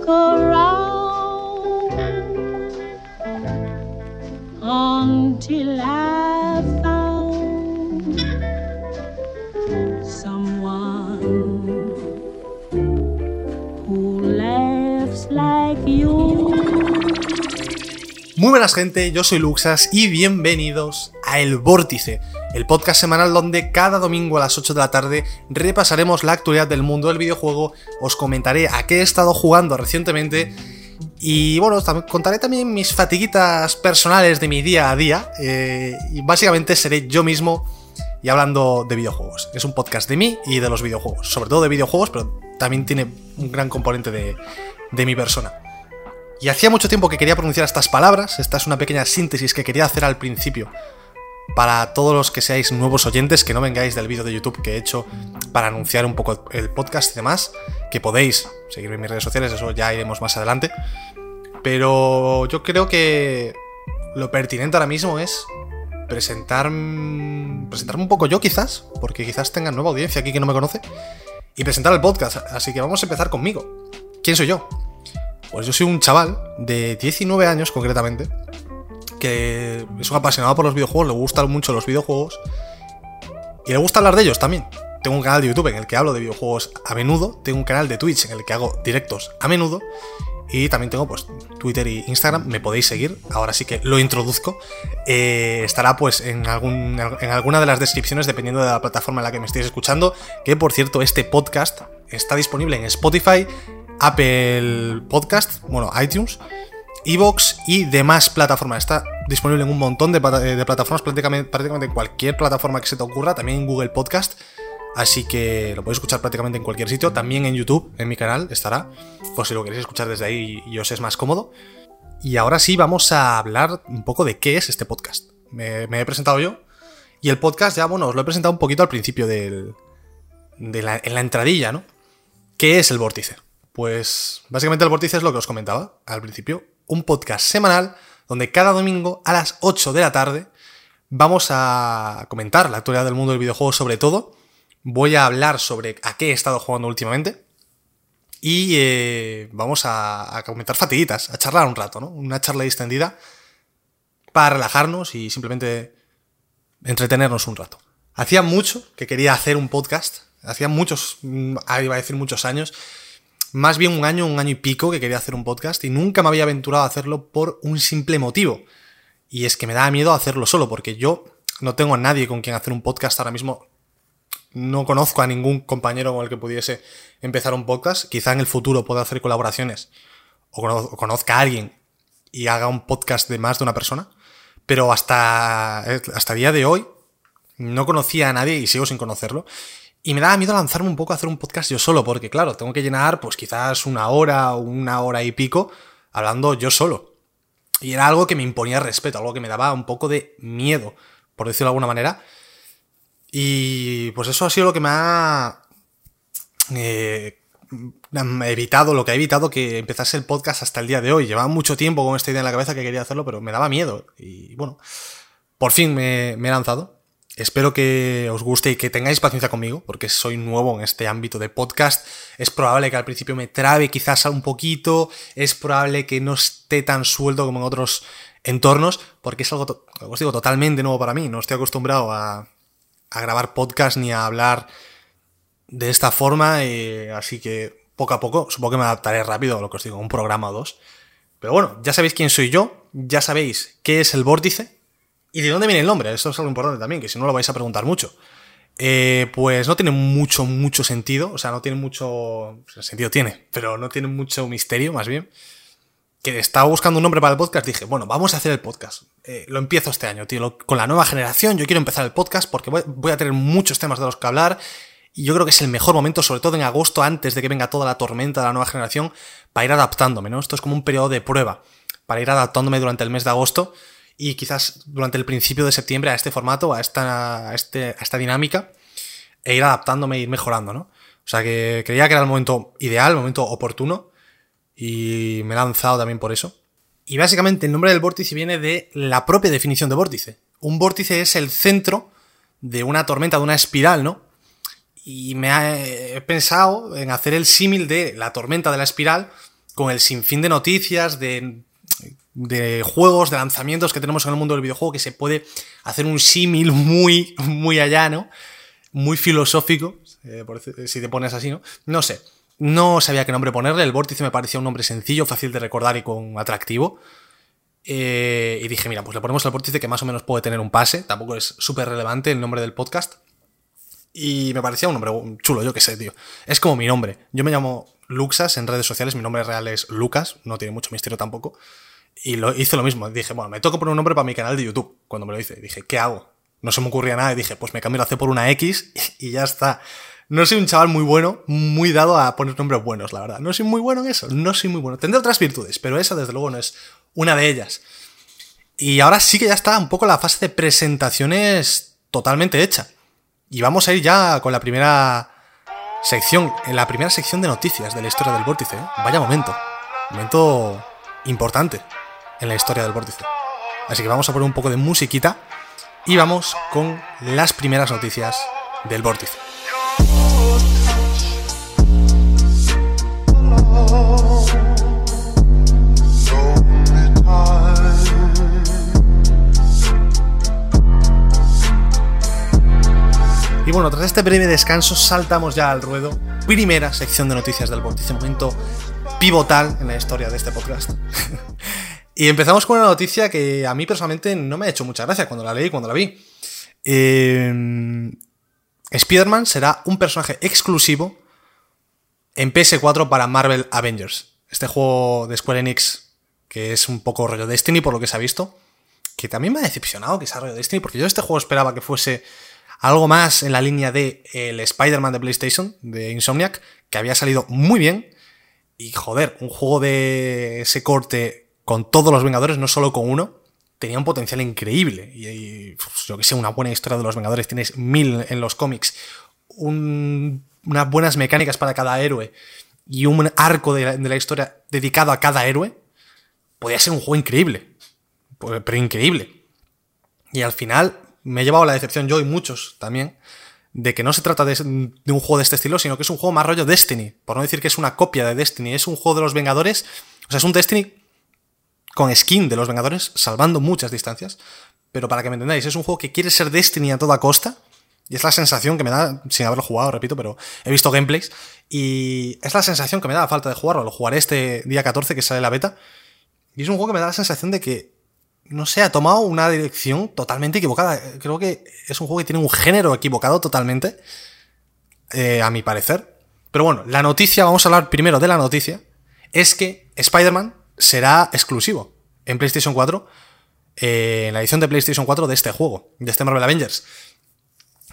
look around until I found someone who laughs like you. Muy buenas gente, yo soy Luxas y bienvenidos a El Vórtice, el podcast semanal donde cada domingo a las 8 de la tarde repasaremos la actualidad del mundo del videojuego, os comentaré a qué he estado jugando recientemente y bueno, contaré también mis fatiguitas personales de mi día a día eh, y básicamente seré yo mismo y hablando de videojuegos. Es un podcast de mí y de los videojuegos, sobre todo de videojuegos, pero también tiene un gran componente de, de mi persona. Y hacía mucho tiempo que quería pronunciar estas palabras, esta es una pequeña síntesis que quería hacer al principio. Para todos los que seáis nuevos oyentes, que no vengáis del vídeo de YouTube que he hecho para anunciar un poco el podcast y demás, que podéis seguirme en mis redes sociales, eso ya iremos más adelante. Pero yo creo que lo pertinente ahora mismo es presentar, presentarme un poco yo quizás, porque quizás tenga nueva audiencia aquí que no me conoce, y presentar el podcast. Así que vamos a empezar conmigo. ¿Quién soy yo? Pues yo soy un chaval de 19 años concretamente, que es un apasionado por los videojuegos, le gustan mucho los videojuegos y le gusta hablar de ellos también. Tengo un canal de YouTube en el que hablo de videojuegos a menudo, tengo un canal de Twitch en el que hago directos a menudo y también tengo pues Twitter y Instagram, me podéis seguir, ahora sí que lo introduzco. Eh, estará pues en, algún, en alguna de las descripciones dependiendo de la plataforma en la que me estéis escuchando, que por cierto este podcast está disponible en Spotify, Apple Podcast, bueno, iTunes, Evox y demás plataformas. Está disponible en un montón de, de plataformas, prácticamente, prácticamente cualquier plataforma que se te ocurra, también en Google Podcast. Así que lo podéis escuchar prácticamente en cualquier sitio. También en YouTube, en mi canal, estará. Por si lo queréis escuchar desde ahí y os es más cómodo. Y ahora sí, vamos a hablar un poco de qué es este podcast. Me, me he presentado yo. Y el podcast ya, bueno, os lo he presentado un poquito al principio del, de la, en la entradilla, ¿no? ¿Qué es el vórtice? Pues básicamente el vórtice es lo que os comentaba al principio. Un podcast semanal donde cada domingo a las 8 de la tarde vamos a comentar la actualidad del mundo del videojuego sobre todo. Voy a hablar sobre a qué he estado jugando últimamente. Y eh, vamos a, a comentar fatiguitas, a charlar un rato, ¿no? Una charla distendida para relajarnos y simplemente entretenernos un rato. Hacía mucho que quería hacer un podcast. Hacía muchos, mm, iba a decir muchos años. Más bien un año, un año y pico que quería hacer un podcast y nunca me había aventurado a hacerlo por un simple motivo. Y es que me daba miedo hacerlo solo, porque yo no tengo a nadie con quien hacer un podcast ahora mismo. No conozco a ningún compañero con el que pudiese empezar un podcast. Quizá en el futuro pueda hacer colaboraciones o cono- o conozca a alguien y haga un podcast de más de una persona. Pero hasta, hasta el día de hoy no conocía a nadie y sigo sin conocerlo. Y me daba miedo lanzarme un poco a hacer un podcast yo solo, porque claro, tengo que llenar pues quizás una hora o una hora y pico hablando yo solo. Y era algo que me imponía respeto, algo que me daba un poco de miedo, por decirlo de alguna manera. Y pues eso ha sido lo que me ha eh, evitado, lo que ha evitado que empezase el podcast hasta el día de hoy. Llevaba mucho tiempo con esta idea en la cabeza que quería hacerlo, pero me daba miedo. Y bueno, por fin me he lanzado. Espero que os guste y que tengáis paciencia conmigo, porque soy nuevo en este ámbito de podcast. Es probable que al principio me trabe quizás un poquito, es probable que no esté tan suelto como en otros entornos, porque es algo, os digo, totalmente nuevo para mí. No estoy acostumbrado a, a grabar podcast ni a hablar de esta forma, eh, así que poco a poco supongo que me adaptaré rápido a lo que os digo, un programa o dos. Pero bueno, ya sabéis quién soy yo, ya sabéis qué es el vórtice y de dónde viene el nombre. Eso es algo importante también, que si no lo vais a preguntar mucho. Eh, pues no tiene mucho, mucho sentido, o sea, no tiene mucho... sea, sentido tiene, pero no tiene mucho misterio, más bien. Que estaba buscando un nombre para el podcast, dije, bueno, vamos a hacer el podcast. Eh, lo empiezo este año, tío, con la nueva generación, yo quiero empezar el podcast porque voy, voy a tener muchos temas de los que hablar y yo creo que es el mejor momento, sobre todo en agosto, antes de que venga toda la tormenta de la nueva generación, para ir adaptándome, ¿no? Esto es como un periodo de prueba, para ir adaptándome durante el mes de agosto y quizás durante el principio de septiembre a este formato, a esta, este, esta dinámica, e ir adaptándome e ir mejorando, ¿no? O sea que creía que era el momento ideal, el momento oportuno, y me he lanzado también por eso. Y básicamente el nombre del vórtice viene de la propia definición de vórtice. Un vórtice es el centro de una tormenta, de una espiral, ¿no? Y me ha- he pensado en hacer el símil de la tormenta de la espiral con el sinfín de noticias, de, de juegos, de lanzamientos que tenemos en el mundo del videojuego, que se puede hacer un símil muy, muy allá, ¿no? Muy filosófico, eh, si te pones así, ¿no? No sé. No sabía qué nombre ponerle. El vórtice me parecía un nombre sencillo, fácil de recordar y con atractivo. Eh, y dije, mira, pues le ponemos al vórtice que más o menos puede tener un pase. Tampoco es súper relevante el nombre del podcast. Y me parecía un nombre chulo, yo qué sé, tío. Es como mi nombre. Yo me llamo Luxas en redes sociales, mi nombre real es Lucas, no tiene mucho misterio tampoco. Y lo, hice lo mismo. Dije, bueno, me toca poner un nombre para mi canal de YouTube. Cuando me lo hice, dije, ¿qué hago? No se me ocurría nada y dije, pues me cambio la C por una X y ya está. No soy un chaval muy bueno, muy dado a poner nombres buenos, la verdad. No soy muy bueno en eso, no soy muy bueno. Tendré otras virtudes, pero esa desde luego no es una de ellas. Y ahora sí que ya está un poco la fase de presentaciones totalmente hecha. Y vamos a ir ya con la primera sección, en la primera sección de noticias de la historia del vórtice. ¿eh? Vaya momento. Momento importante en la historia del vórtice. Así que vamos a poner un poco de musiquita y vamos con las primeras noticias del vórtice. Y bueno, tras este breve descanso saltamos ya al ruedo. Primera sección de noticias del vórtice, momento pivotal en la historia de este podcast. y empezamos con una noticia que a mí personalmente no me ha hecho mucha gracia cuando la leí, cuando la vi. Eh, Spider-Man será un personaje exclusivo en PS4 para Marvel Avengers. Este juego de Square Enix, que es un poco rollo Destiny por lo que se ha visto. Que también me ha decepcionado que sea rollo Destiny, porque yo este juego esperaba que fuese algo más en la línea de el Spider-Man de PlayStation, de Insomniac, que había salido muy bien. Y joder, un juego de ese corte con todos los Vengadores, no solo con uno, tenía un potencial increíble. Y, y pues, yo que sé, una buena historia de los Vengadores, tienes mil en los cómics, un- unas buenas mecánicas para cada héroe y un arco de la, historia dedicado a cada héroe, podía ser un juego increíble. Pues, Pero increíble. Y al final me he llevado la decepción yo y muchos también de que no se trata de, de un juego de este estilo, sino que es un juego más rollo Destiny. Por no decir que es una copia de Destiny, es un juego de los Vengadores. O sea, es un Destiny con skin de los Vengadores, salvando muchas distancias. Pero para que me entendáis, es un juego que quiere ser Destiny a toda costa. Y es la sensación que me da, sin haberlo jugado, repito, pero he visto gameplays. Y es la sensación que me da a falta de jugarlo. Lo jugaré este día 14 que sale la beta. Y es un juego que me da la sensación de que no sé, ha tomado una dirección totalmente equivocada. Creo que es un juego que tiene un género equivocado totalmente, eh, a mi parecer. Pero bueno, la noticia, vamos a hablar primero de la noticia, es que Spider-Man será exclusivo en PlayStation 4, eh, en la edición de PlayStation 4 de este juego, de este Marvel Avengers.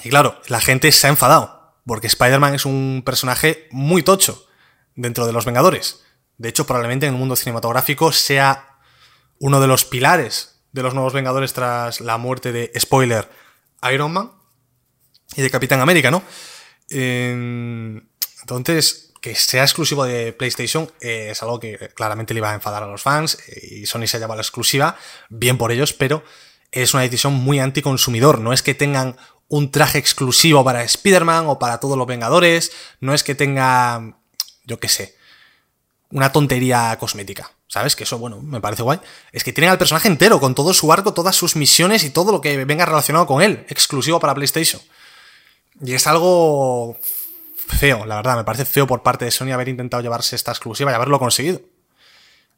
Y claro, la gente se ha enfadado, porque Spider-Man es un personaje muy tocho dentro de los Vengadores. De hecho, probablemente en el mundo cinematográfico sea uno de los pilares de los nuevos Vengadores tras la muerte de, spoiler, Iron Man y de Capitán América, ¿no? Entonces, que sea exclusivo de PlayStation eh, es algo que claramente le iba a enfadar a los fans eh, y Sony se ha llevado la exclusiva, bien por ellos, pero es una decisión muy anticonsumidor. No es que tengan un traje exclusivo para Spider-Man o para todos los Vengadores, no es que tenga, yo qué sé, una tontería cosmética. ¿Sabes? Que eso, bueno, me parece guay. Es que tienen al personaje entero, con todo su arco, todas sus misiones y todo lo que venga relacionado con él, exclusivo para PlayStation. Y es algo feo, la verdad. Me parece feo por parte de Sony haber intentado llevarse esta exclusiva y haberlo conseguido.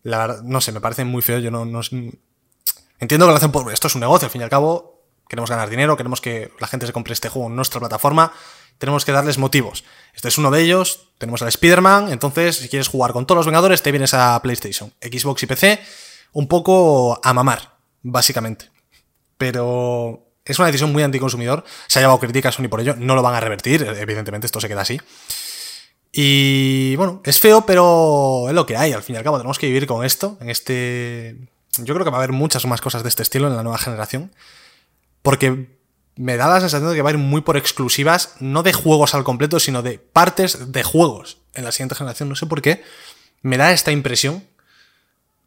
La verdad, no sé, me parece muy feo. Yo no, no entiendo que lo hacen por. Esto es un negocio, al fin y al cabo. Queremos ganar dinero, queremos que la gente se compre este juego en nuestra plataforma. Tenemos que darles motivos. Este es uno de ellos. Tenemos al Spider-Man. Entonces, si quieres jugar con todos los Vengadores, te vienes a PlayStation, Xbox y PC. Un poco a mamar, básicamente. Pero es una decisión muy anticonsumidor. Se ha llevado críticas Sony por ello. No lo van a revertir. Evidentemente, esto se queda así. Y bueno, es feo, pero es lo que hay. Al fin y al cabo, tenemos que vivir con esto. En este. Yo creo que va a haber muchas más cosas de este estilo en la nueva generación. Porque me da la sensación de que va a ir muy por exclusivas, no de juegos al completo, sino de partes de juegos en la siguiente generación. No sé por qué. Me da esta impresión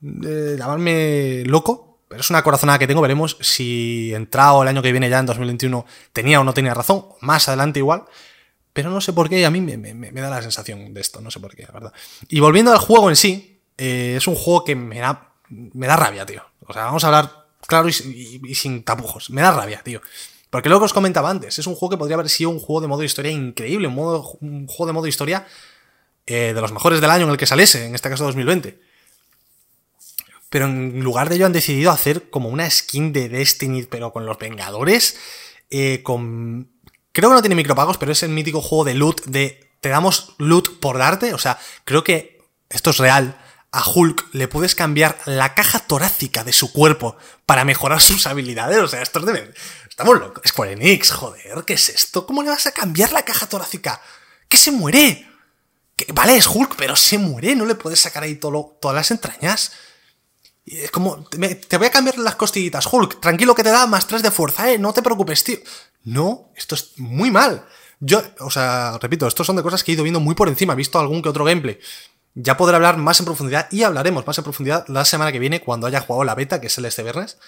de llamarme loco, pero es una corazonada que tengo. Veremos si entrado el año que viene ya en 2021 tenía o no tenía razón. Más adelante igual. Pero no sé por qué, a mí me, da la sensación de esto, no sé por qué, la verdad. Y volviendo al juego en sí, eh, es un juego que me da, me da rabia, tío. O sea, vamos a hablar claro y sin tapujos. Me da rabia, tío. Porque lo que os comentaba antes, es un juego que podría haber sido un juego de modo historia increíble, un, modo, un juego de modo historia eh, de los mejores del año en el que saliese, en este caso 2020. Pero en lugar de ello han decidido hacer como una skin de Destiny, pero con los Vengadores, eh, con... Creo que no tiene micropagos, pero es el mítico juego de loot, de te damos loot por darte, o sea, creo que esto es real. A Hulk le puedes cambiar la caja torácica de su cuerpo para mejorar sus habilidades, o sea, esto es de... Estamos locos. Square Enix, joder, ¿qué es esto? ¿Cómo le vas a cambiar la caja torácica? ¡Que se muere! Que, vale, es Hulk, pero se muere, no le puedes sacar ahí todo todas las entrañas. Es como, te voy a cambiar las costillitas, Hulk, tranquilo que te da más 3 de fuerza, eh, no te preocupes, tío. No, esto es muy mal. Yo, o sea, repito, estos son de cosas que he ido viendo muy por encima, he visto algún que otro gameplay. Ya podré hablar más en profundidad y hablaremos más en profundidad la semana que viene cuando haya jugado la beta, que es el este viernes.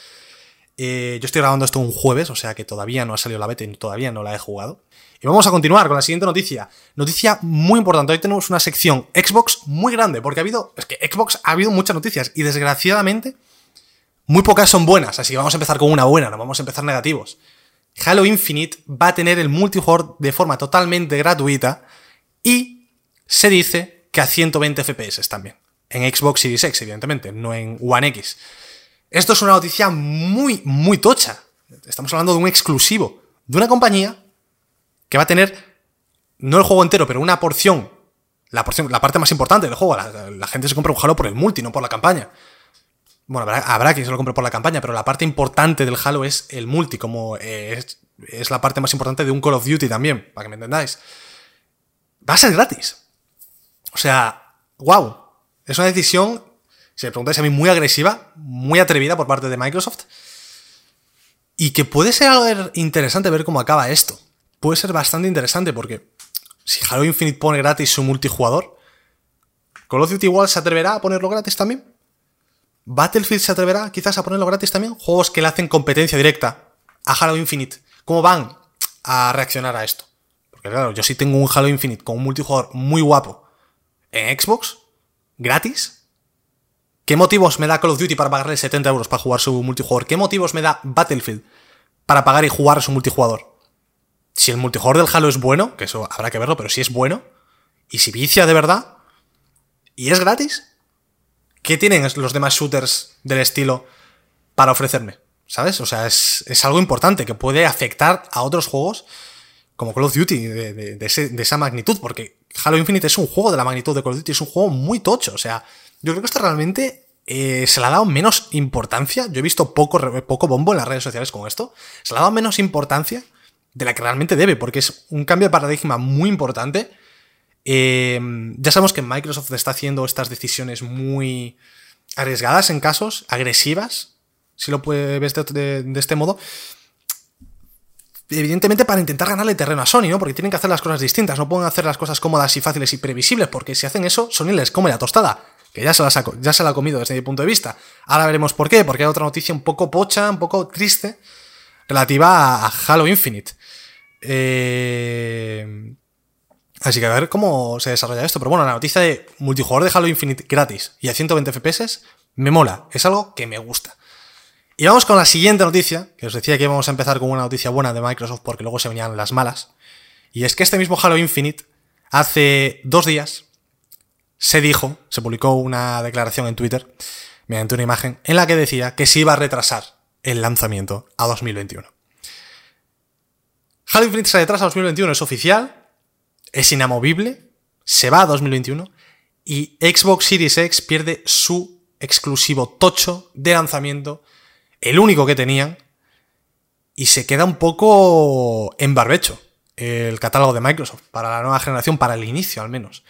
Eh, yo estoy grabando esto un jueves, o sea que todavía no ha salido la beta y todavía no la he jugado. Y vamos a continuar con la siguiente noticia. Noticia muy importante. Hoy tenemos una sección Xbox muy grande, porque ha habido. Es que Xbox ha habido muchas noticias y desgraciadamente muy pocas son buenas. Así que vamos a empezar con una buena, no vamos a empezar negativos. Halo Infinite va a tener el multijugador de forma totalmente gratuita y se dice que a 120 FPS también. En Xbox Series X, evidentemente, no en One X. Esto es una noticia muy, muy tocha. Estamos hablando de un exclusivo, de una compañía que va a tener, no el juego entero, pero una porción, la porción, la parte más importante del juego. La, gente se compra un Halo por el multi, no por la campaña. Bueno, habrá, quien se lo compre por la campaña, pero la parte importante del Halo es el multi, como eh, es, es la parte más importante de un Call of Duty también, para que me entendáis. Va a ser gratis. O sea, wow. Es una decisión, si me preguntáis a mí, muy agresiva, muy atrevida por parte de Microsoft. Y que puede ser interesante ver cómo acaba esto. Puede ser bastante interesante porque si Halo Infinite pone gratis su multijugador, Call of Duty igual se atreverá a ponerlo gratis también. Battlefield se atreverá quizás a ponerlo gratis también. Juegos que le hacen competencia directa a Halo Infinite. ¿Cómo van a reaccionar a esto? Porque claro, yo sí tengo un Halo Infinite con un multijugador muy guapo en Xbox, gratis. ¿Qué motivos me da Call of Duty para pagarle 70 euros para jugar su multijugador? ¿Qué motivos me da Battlefield para pagar y jugar su multijugador? Si el multijugador del Halo es bueno, que eso habrá que verlo, pero si es bueno, y si vicia de verdad, y es gratis, ¿qué tienen los demás shooters del estilo para ofrecerme? ¿Sabes? O sea, es, es algo importante que puede afectar a otros juegos como Call of Duty de, de- esa magnitud, porque Halo Infinite es un juego de la magnitud de Call of Duty, es un juego muy tocho. O sea, yo creo que esto realmente eh, se le ha dado menos importancia. Yo he visto poco, poco bombo en las redes sociales con esto. Se le ha dado menos importancia de la que realmente debe, porque es un cambio de paradigma muy importante. Eh, ya sabemos que Microsoft está haciendo estas decisiones muy arriesgadas en casos, agresivas, si lo puedes de, de- de este modo. Evidentemente para intentar ganarle terreno a Sony, ¿no? Porque tienen que hacer las cosas distintas, no pueden hacer las cosas cómodas y fáciles y previsibles, porque si hacen eso, Sony les come la tostada, que ya se la, saco- ya se la ha comido desde mi punto de vista. Ahora veremos por qué, porque hay otra noticia un poco pocha, un poco triste, relativa a, Halo Infinite. Eh... Así que a ver cómo se desarrolla esto. Pero bueno, la noticia de multijugador de Halo Infinite gratis y a 120 FPS me mola. Es algo que me gusta. Y vamos con la siguiente noticia, que os decía que íbamos a empezar con una noticia buena de Microsoft porque luego se venían las malas. Y es que este mismo Halo Infinite, hace dos días, se dijo, se publicó una declaración en Twitter, mediante una imagen, en la que decía que se iba a retrasar el lanzamiento a 2021. Halo Infinite se retrasa a 2021, es oficial, es inamovible, se va a 2021 y Xbox Series X pierde su exclusivo tocho de lanzamiento, el único que tenían, y se queda un poco en barbecho el catálogo de Microsoft para la nueva generación, para el inicio al menos.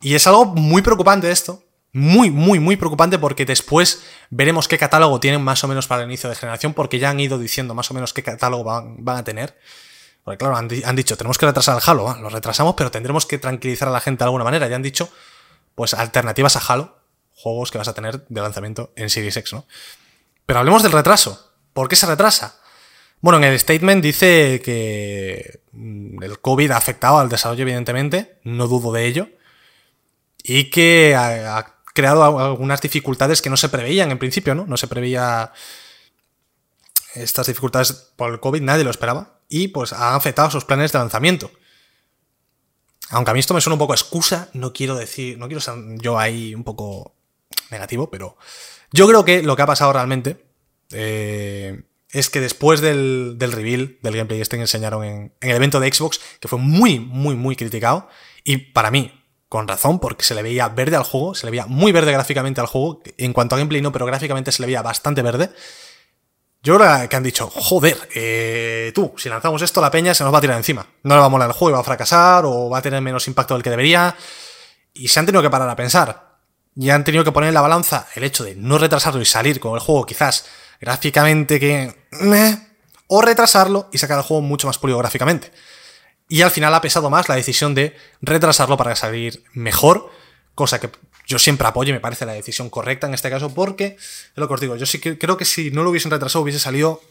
Y es algo muy preocupante esto, muy, muy, muy preocupante porque después veremos qué catálogo tienen más o menos para el inicio de generación, porque ya han ido diciendo más o menos qué catálogo van, a tener. Porque claro, han, han dicho, tenemos que retrasar el Halo, ¿va? lo retrasamos, pero tendremos que tranquilizar a la gente de alguna manera. Ya han dicho, pues, alternativas a Halo, juegos que vas a tener de lanzamiento en Series X, ¿no? Pero hablemos del retraso. ¿Por qué se retrasa? Bueno, en el statement dice que mm, el COVID ha afectado al desarrollo, evidentemente, no dudo de ello, y que creado algunas dificultades que no se preveían en principio, ¿no? No se preveía estas dificultades por el COVID, nadie lo esperaba. Y pues han afectado sus planes de lanzamiento. Aunque a mí esto me suena un poco excusa, no quiero decir, no quiero ser yo ahí un poco negativo, pero yo creo que lo que ha pasado realmente eh, es que después del, del, reveal del gameplay este que enseñaron en, en, el evento de Xbox, que fue muy, muy, muy criticado, y para mí, con razón, porque se le veía verde al juego, se le veía muy verde gráficamente al juego, en cuanto a gameplay no, pero gráficamente se le veía bastante verde. Yo creo que han dicho, joder, eh, tú, si lanzamos esto, la peña se nos va a tirar encima. No le va a molar el juego y va a fracasar, o va a tener menos impacto del que debería. Y se han tenido que parar a pensar. Y han tenido que poner en la balanza el hecho de no retrasarlo y salir con el juego quizás gráficamente que... o retrasarlo y sacar el juego mucho más pulido gráficamente. Y al final ha pesado más la decisión de retrasarlo para salir mejor, cosa que yo siempre apoyo y me parece la decisión correcta en este caso porque, es lo que os digo, yo sí que creo que si no lo hubiesen retrasado hubiese salido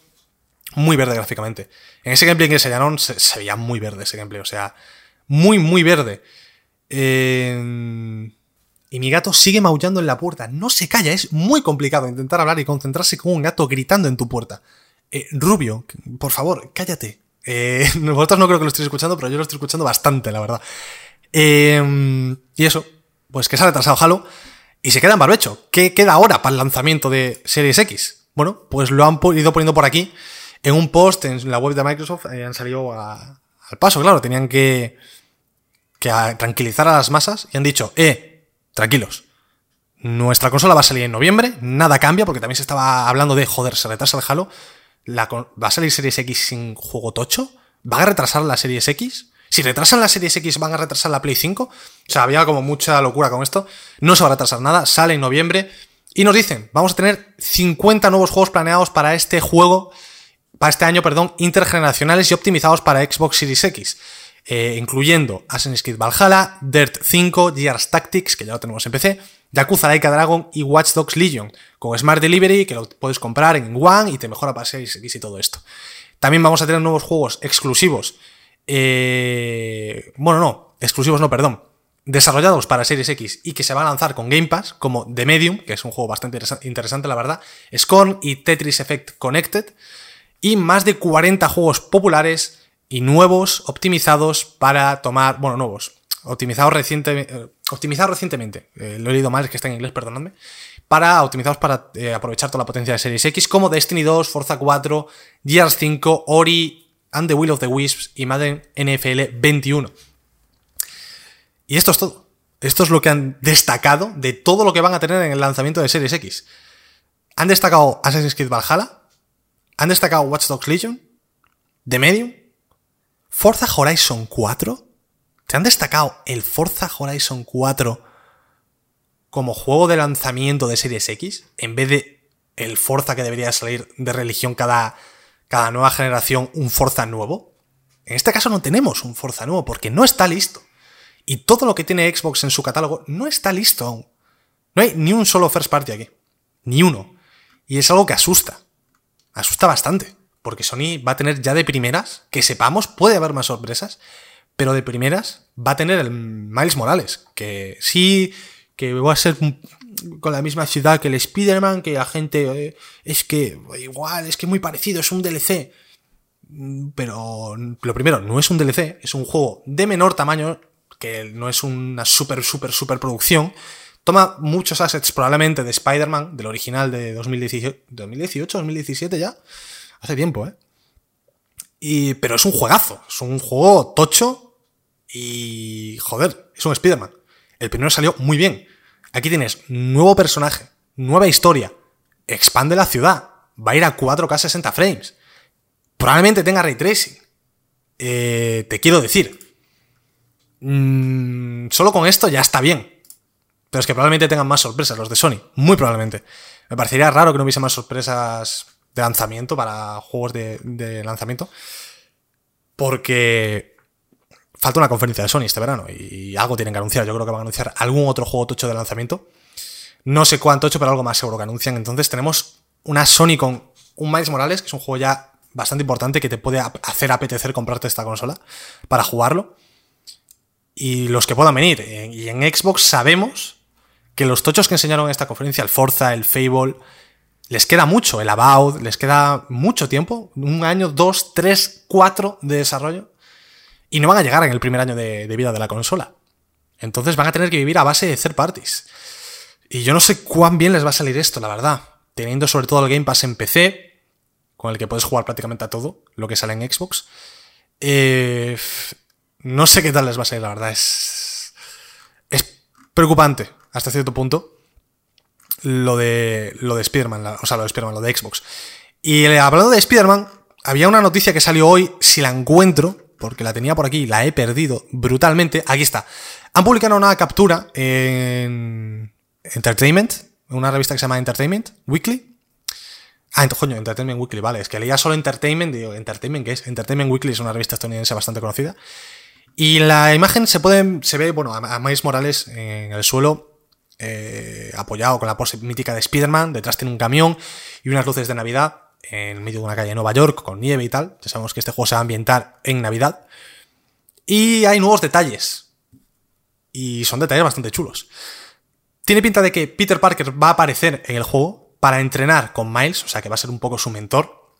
muy verde gráficamente. En ese gameplay que enseñaron se, se veía muy verde ese gameplay, o sea, muy, muy verde. Y mi gato sigue maullando en la puerta. No se calla, es muy complicado intentar hablar y concentrarse con un gato gritando en tu puerta. Eh, Rubio, por favor, cállate. Eh, vosotros no creo que lo estéis escuchando, pero yo lo estoy escuchando bastante, la verdad. Eh, y eso, pues que se ha retrasado Halo y se queda en barbecho. ¿Qué queda ahora para el lanzamiento de Series X? Bueno, pues lo han ido poniendo por aquí. En un post en la web de Microsoft eh, han salido al paso, claro, tenían que tranquilizar a las masas y han dicho, eh, tranquilos. Nuestra consola va a salir en noviembre, nada cambia, porque también se estaba hablando de, joder, se retrasa el Halo. La, ¿Va a salir Series X sin juego tocho? ¿Va a retrasar la Series X? Si retrasan la Series X, ¿van a retrasar la Play 5? O sea, había como mucha locura con esto. No se va a retrasar nada, sale en noviembre. Y nos dicen, vamos a tener 50 nuevos juegos planeados para este juego, para este año, perdón, intergeneracionales y optimizados para Xbox Series X eh, incluyendo Assassin's Creed Valhalla, Dirt 5, Gears Tactics, que ya lo tenemos en PC, Yakuza Laika Dragon y Watch Dogs Legion, con Smart Delivery, que lo puedes comprar en One y te mejora para X y todo esto. También vamos a tener nuevos juegos exclusivos. Eh, bueno, no, exclusivos no, perdón. Desarrollados para Series X y que se va a lanzar con Game Pass, como The Medium, que es un juego bastante interesante, la verdad, Scorn y Tetris Effect Connected, y más de 40 juegos populares y nuevos optimizados para tomar, bueno, nuevos, optimizados, recientemente optimizados recientemente, eh, lo he leído mal, es que está en inglés, perdonadme, para optimizados para eh, aprovechar toda la potencia de Series X, como Destiny 2, Forza 4, Gears 5, Ori and the Will of the Wisps y Madden NFL 21. Y esto es todo. Esto es lo que han destacado de todo lo que van a tener en el lanzamiento de Series X. Han destacado Assassin's Creed Valhalla, han destacado Watch Dogs Legion, The Medium, Forza Horizon 4. ¿Te han destacado el Forza Horizon 4 como juego de lanzamiento de Series X? En vez de el Forza que debería salir de religión cada, cada nueva generación, un Forza nuevo. En este caso no tenemos un Forza nuevo porque no está listo. Y todo lo que tiene Xbox en su catálogo no está listo aún. No hay ni un solo first party aquí. Ni uno. Y es algo que asusta. Asusta bastante porque Sony va a tener ya de primeras, que sepamos, puede haber más sorpresas, pero de primeras va a tener el Miles Morales, que sí, que va a ser con la misma ciudad que el Spider-Man, que la gente eh, es que igual, es que muy parecido, es un DLC. Pero lo primero, no es un DLC, es un juego de menor tamaño, que no es una super, super, super producción. Toma muchos assets probablemente de Spider-Man, del original de 2018, 2018, 2017 ya Hace tiempo, ¿eh? Y, pero es un juegazo, es un juego tocho y... Joder, es un Spider-Man. El primero salió muy bien. Aquí tienes nuevo personaje, nueva historia, expande la ciudad, va a ir a 4K 60 frames. Probablemente tenga ray tracing. Eh, te quiero decir. Mmm, solo con esto ya está bien. Pero es que probablemente tengan más sorpresas los de Sony. Muy probablemente. Me parecería raro que no hubiese más sorpresas de lanzamiento, para juegos de, lanzamiento, porque falta una conferencia de Sony este verano y algo tienen que anunciar. Yo creo que van a anunciar algún otro juego tocho de lanzamiento. No sé cuánto tocho, pero algo más seguro que anuncian. Entonces tenemos una Sony con un Miles Morales, que es un juego ya bastante importante que te puede hacer apetecer comprarte esta consola para jugarlo. Y los que puedan venir. Y en Xbox sabemos que los tochos que enseñaron en esta conferencia, el Forza, el Fable, les queda mucho, el About, les queda mucho tiempo, un año, dos, tres, cuatro de desarrollo, y no van a llegar en el primer año de, vida de la consola. Entonces van a tener que vivir a base de third parties. Y yo no sé cuán bien les va a salir esto, la verdad. Teniendo sobre todo el Game Pass en PC, con el que puedes jugar prácticamente a todo lo que sale en Xbox. Eh, no sé qué tal les va a salir, la verdad. Es, es preocupante hasta cierto punto lo de, lo de Spider-Man, o sea, lo de Spider-Man, lo de Xbox. Y eh, hablando de Spider-Man, había una noticia que salió hoy, si la encuentro, porque la tenía por aquí, la he perdido brutalmente. Aquí está. Han publicado una captura en Entertainment, una revista que se llama Entertainment Weekly. Ah, coño, Entertainment Weekly, vale. Es que leía solo Entertainment, digo, ¿Entertainment qué es? Entertainment Weekly es una revista estadounidense bastante conocida. Y la imagen se puede, se ve, bueno, a Miles Morales en el suelo, eh, apoyado con la pose mítica de Spider-Man, detrás tiene un camión y unas luces de Navidad en medio de una calle de Nueva York con nieve y tal. Ya sabemos que este juego se va a ambientar en Navidad. Y hay nuevos detalles. Y son detalles bastante chulos. Tiene pinta de que Peter Parker va a aparecer en el juego para entrenar con Miles, o sea que va a ser un poco su mentor.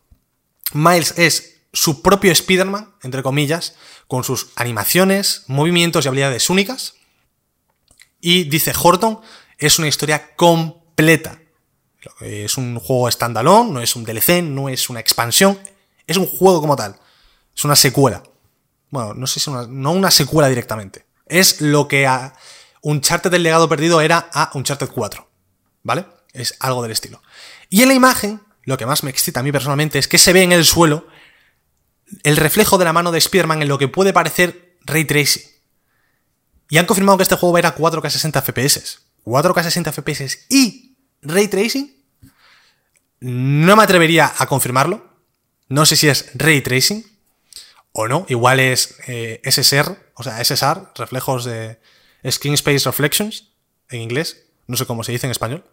Miles es su propio Spider-Man, entre comillas, con sus animaciones, movimientos y habilidades únicas. Y dice Horton, es una historia completa. Es un juego standalone, no es un DLC, no es una expansión, es un juego como tal. Es una secuela. Bueno, no sé si una, no una secuela directamente. Es lo que a Uncharted del legado perdido era a Uncharted 4. ¿Vale? Es algo del estilo. Y en la imagen, lo que más me excita a mí personalmente es que se ve en el suelo el reflejo de la mano de Spearman en lo que puede parecer Ray Tracing. Y han confirmado que este juego va a ir a 4K 60 FPS. 4K 60 FPS y Ray Tracing. No me atrevería a confirmarlo. No sé si es Ray Tracing o no. Igual es eh, SSR, o sea, SSR, reflejos de Screen Space Reflections en inglés. No sé cómo se dice en español.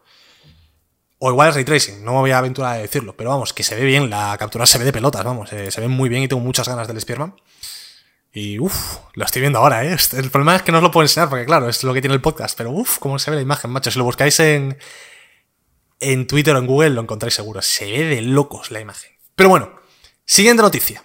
O igual es ray tracing, no me voy a aventurar a decirlo, pero vamos, que se ve bien, la captura se ve de pelotas, vamos, eh, se ve muy bien y tengo muchas ganas del Spearman. Y uff, lo estoy viendo ahora, ¿eh? El problema es que no os lo puedo enseñar porque, claro, es lo que tiene el podcast, pero uff, cómo se ve la imagen, macho. Si lo buscáis en, en Twitter o en Google, lo encontráis seguro. Se ve de locos la imagen. Pero bueno, siguiente noticia.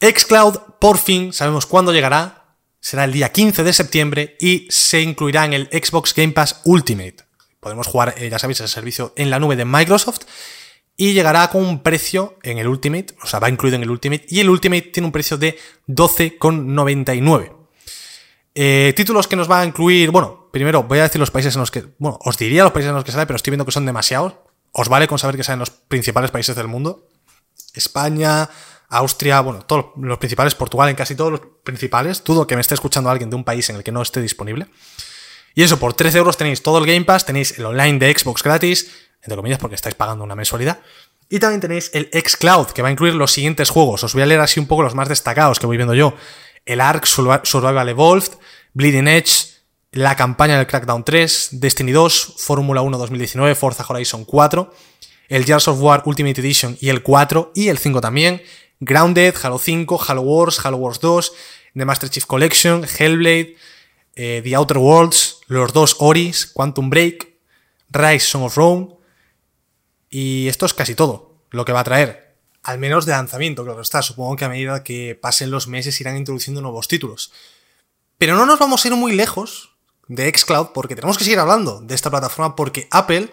Xcloud, por fin, sabemos cuándo llegará. Será el día 15 de septiembre y se incluirá en el Xbox Game Pass Ultimate. Podemos jugar, eh, ya sabéis, el servicio en la nube de Microsoft y llegará con un precio en el Ultimate, o sea, va incluido en el Ultimate, y el Ultimate tiene un precio de 12,99. Eh, títulos que nos va a incluir, bueno, primero voy a decir los países en los que, bueno, os diría los países en los que sale, pero estoy viendo que son demasiados. Os vale con saber que salen los principales países del mundo. España, Austria, bueno, todos los principales, Portugal, en casi todos los principales. Dudo que me esté escuchando alguien de un país en el que no esté disponible. Y eso, por 13 euros tenéis todo el Game Pass, tenéis el online de Xbox gratis, entre comillas porque estáis pagando una mensualidad. Y también tenéis el Xcloud, que va a incluir los siguientes juegos. Os voy a leer así un poco los más destacados que voy viendo yo. El Ark Survival Evolved, Bleeding Edge, la campaña del Crackdown 3, Destiny 2, Fórmula 1 2019, Forza Horizon 4, el Gears of War Ultimate Edition y el 4, y el 5 también, Grounded, Halo 5, Halo Wars, Halo Wars 2, The Master Chief Collection, Hellblade, eh, The Outer Worlds, los dos Oris, Quantum Break, Rise Song of Rome. Y esto es casi todo lo que va a traer. Al menos de lanzamiento, que está. Supongo que a medida que pasen los meses irán introduciendo nuevos títulos. Pero no nos vamos a ir muy lejos de Xcloud porque tenemos que seguir hablando de esta plataforma porque Apple,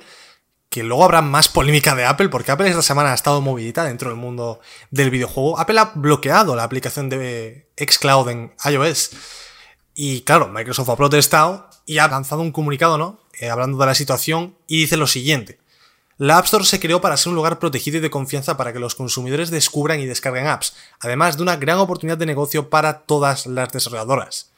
que luego habrá más polémica de Apple, porque Apple esta semana ha estado movilita dentro del mundo del videojuego, Apple ha bloqueado la aplicación de Xcloud en iOS. Y claro, Microsoft ha protestado y ha lanzado un comunicado, ¿no? Eh, hablando de la situación y dice lo siguiente. La App Store se creó para ser un lugar protegido y de confianza para que los consumidores descubran y descarguen apps, además de una gran oportunidad de negocio para todas las desarrolladoras.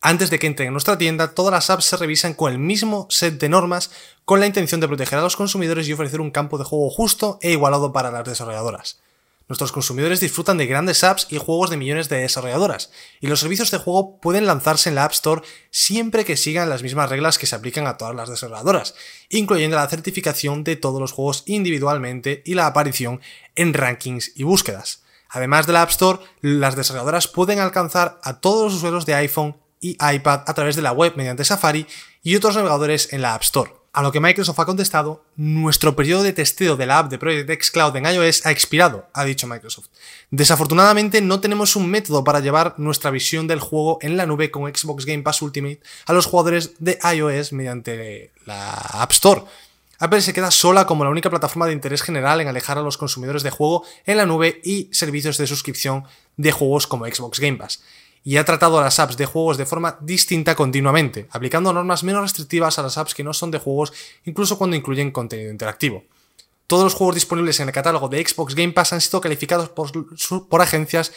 Antes de que entren en nuestra tienda, todas las apps se revisan con el mismo set de normas con la intención de proteger a los consumidores y ofrecer un campo de juego justo e igualado para las desarrolladoras. Nuestros consumidores disfrutan de grandes apps y juegos de millones de desarrolladoras, y los servicios de juego pueden lanzarse en la App Store siempre que sigan las mismas reglas que se aplican a todas las desarrolladoras, incluyendo la certificación de todos los juegos individualmente y la aparición en rankings y búsquedas. Además de la App Store, las desarrolladoras pueden alcanzar a todos los usuarios de iPhone y iPad a través de la web mediante Safari y otros navegadores en la App Store. A lo que Microsoft ha contestado, nuestro periodo de testeo de la app de Project Xcloud en iOS ha expirado, ha dicho Microsoft. Desafortunadamente no tenemos un método para llevar nuestra visión del juego en la nube con Xbox Game Pass Ultimate a los jugadores de iOS mediante la App Store. Apple se queda sola como la única plataforma de interés general en alejar a los consumidores de juego en la nube y servicios de suscripción de juegos como Xbox Game Pass. Y ha tratado a las apps de juegos de forma distinta continuamente, aplicando normas menos restrictivas a las apps que no son de juegos, incluso cuando incluyen contenido interactivo. Todos los juegos disponibles en el catálogo de Xbox Game Pass han sido calificados por, agencias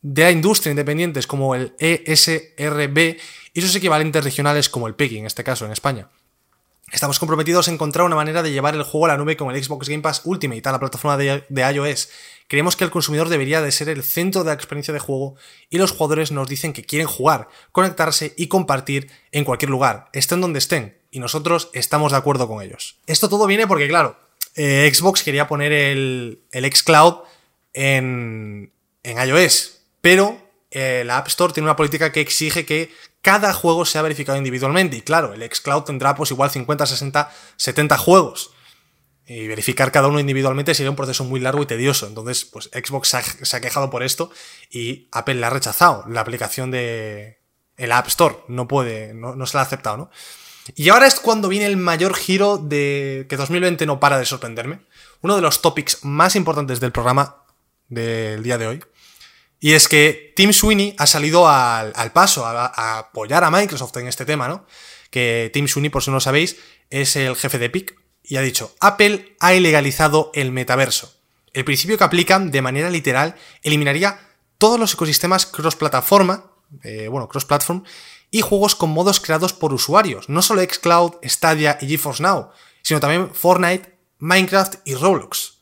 de la industria independientes como el ESRB y sus equivalentes regionales como el PEGI, en este caso en España. Estamos comprometidos a encontrar una manera de llevar el juego a la nube con el Xbox Game Pass Ultimate a la plataforma de, iOS. Creemos que el consumidor debería de ser el centro de la experiencia de juego y los jugadores nos dicen que quieren jugar, conectarse y compartir en cualquier lugar, estén donde estén, y nosotros estamos de acuerdo con ellos. Esto todo viene porque, claro, eh, Xbox quería poner el, el xCloud en, en iOS, pero eh, la App Store tiene una política que exige que cada juego sea verificado individualmente. Y claro, el xCloud tendrá pues igual 50, 60, 70 juegos. Y verificar cada uno individualmente sería un proceso muy largo y tedioso. Entonces, pues Xbox se ha, quejado por esto y Apple le ha rechazado la aplicación de el App Store. No puede, no se la ha aceptado, ¿no? Y ahora es cuando viene el mayor giro de que 2020 no para de sorprenderme. Uno de los topics más importantes del programa del día de hoy. Y es que Tim Sweeney ha salido al, paso, a, apoyar a Microsoft en este tema, ¿no? Que Tim Sweeney, por si no lo sabéis, es el jefe de Epic y ha dicho, Apple ha ilegalizado el metaverso. El principio que aplican de manera literal eliminaría todos los ecosistemas cross-plataforma, eh, bueno, cross-platform, y juegos con modos creados por usuarios, no solo Xcloud, Stadia y GeForce Now, sino también Fortnite, Minecraft y Roblox.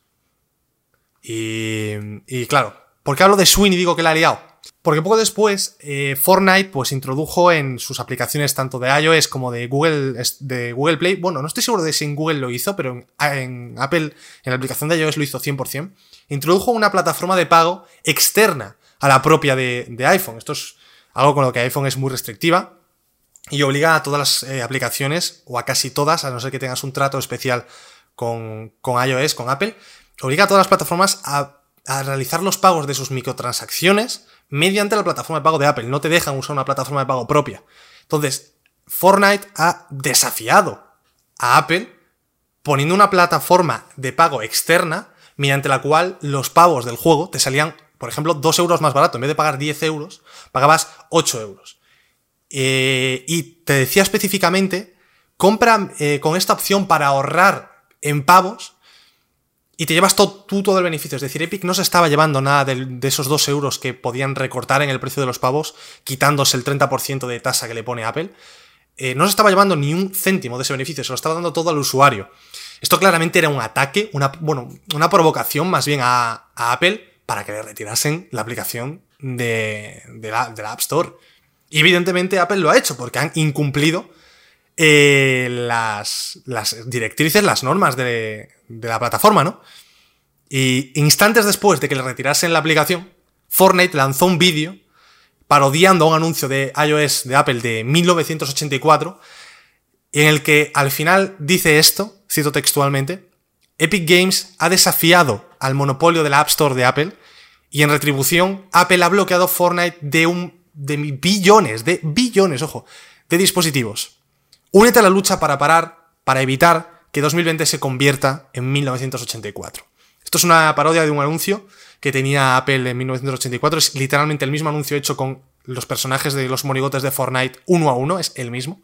Y, y claro, ¿Por qué hablo de Swing y digo que la ha liado? Porque poco después eh, Fortnite pues introdujo en sus aplicaciones tanto de iOS como de Google, de Google Play, bueno, no estoy seguro de si en Google lo hizo, pero en, Apple, en la aplicación de iOS lo hizo 100%, introdujo una plataforma de pago externa a la propia de, iPhone. Esto es algo con lo que iPhone es muy restrictiva y obliga a todas las eh, aplicaciones, o a casi todas, a no ser que tengas un trato especial con, con iOS, con Apple, obliga a todas las plataformas a a realizar los pagos de sus microtransacciones mediante la plataforma de pago de Apple. No te dejan usar una plataforma de pago propia. Entonces, Fortnite ha desafiado a Apple poniendo una plataforma de pago externa mediante la cual los pagos del juego te salían, por ejemplo, 2 euros más barato. En vez de pagar 10 euros, pagabas 8 euros. Eh, y te decía específicamente, compra eh, con esta opción para ahorrar en pavos y te llevas tú todo el beneficio. Es decir, Epic no se estaba llevando nada de, esos 2 euros que podían recortar en el precio de los pavos, quitándose el 30% de tasa que le pone Apple. Eh, no se estaba llevando ni un céntimo de ese beneficio, se lo estaba dando todo al usuario. Esto claramente era un ataque, una, bueno, una provocación más bien a, Apple para que le retirasen la aplicación de, la, App Store. Y evidentemente Apple lo ha hecho porque han incumplido eh, las, las directrices, las normas de, de la plataforma, ¿no? Y instantes después de que le retirasen la aplicación, Fortnite lanzó un vídeo parodiando un anuncio de iOS de Apple de 1984, en el que al final dice esto, cito textualmente, Epic Games ha desafiado al monopolio de la App Store de Apple y en retribución Apple ha bloqueado Fortnite de un de billones, de billones, ojo, de dispositivos. Únete a la lucha para parar, para evitar que 2020 se convierta en 1984. Esto es una parodia de un anuncio que tenía Apple en 1984. Es literalmente el mismo anuncio hecho con los personajes de los monigotes de Fortnite uno a uno, es el mismo.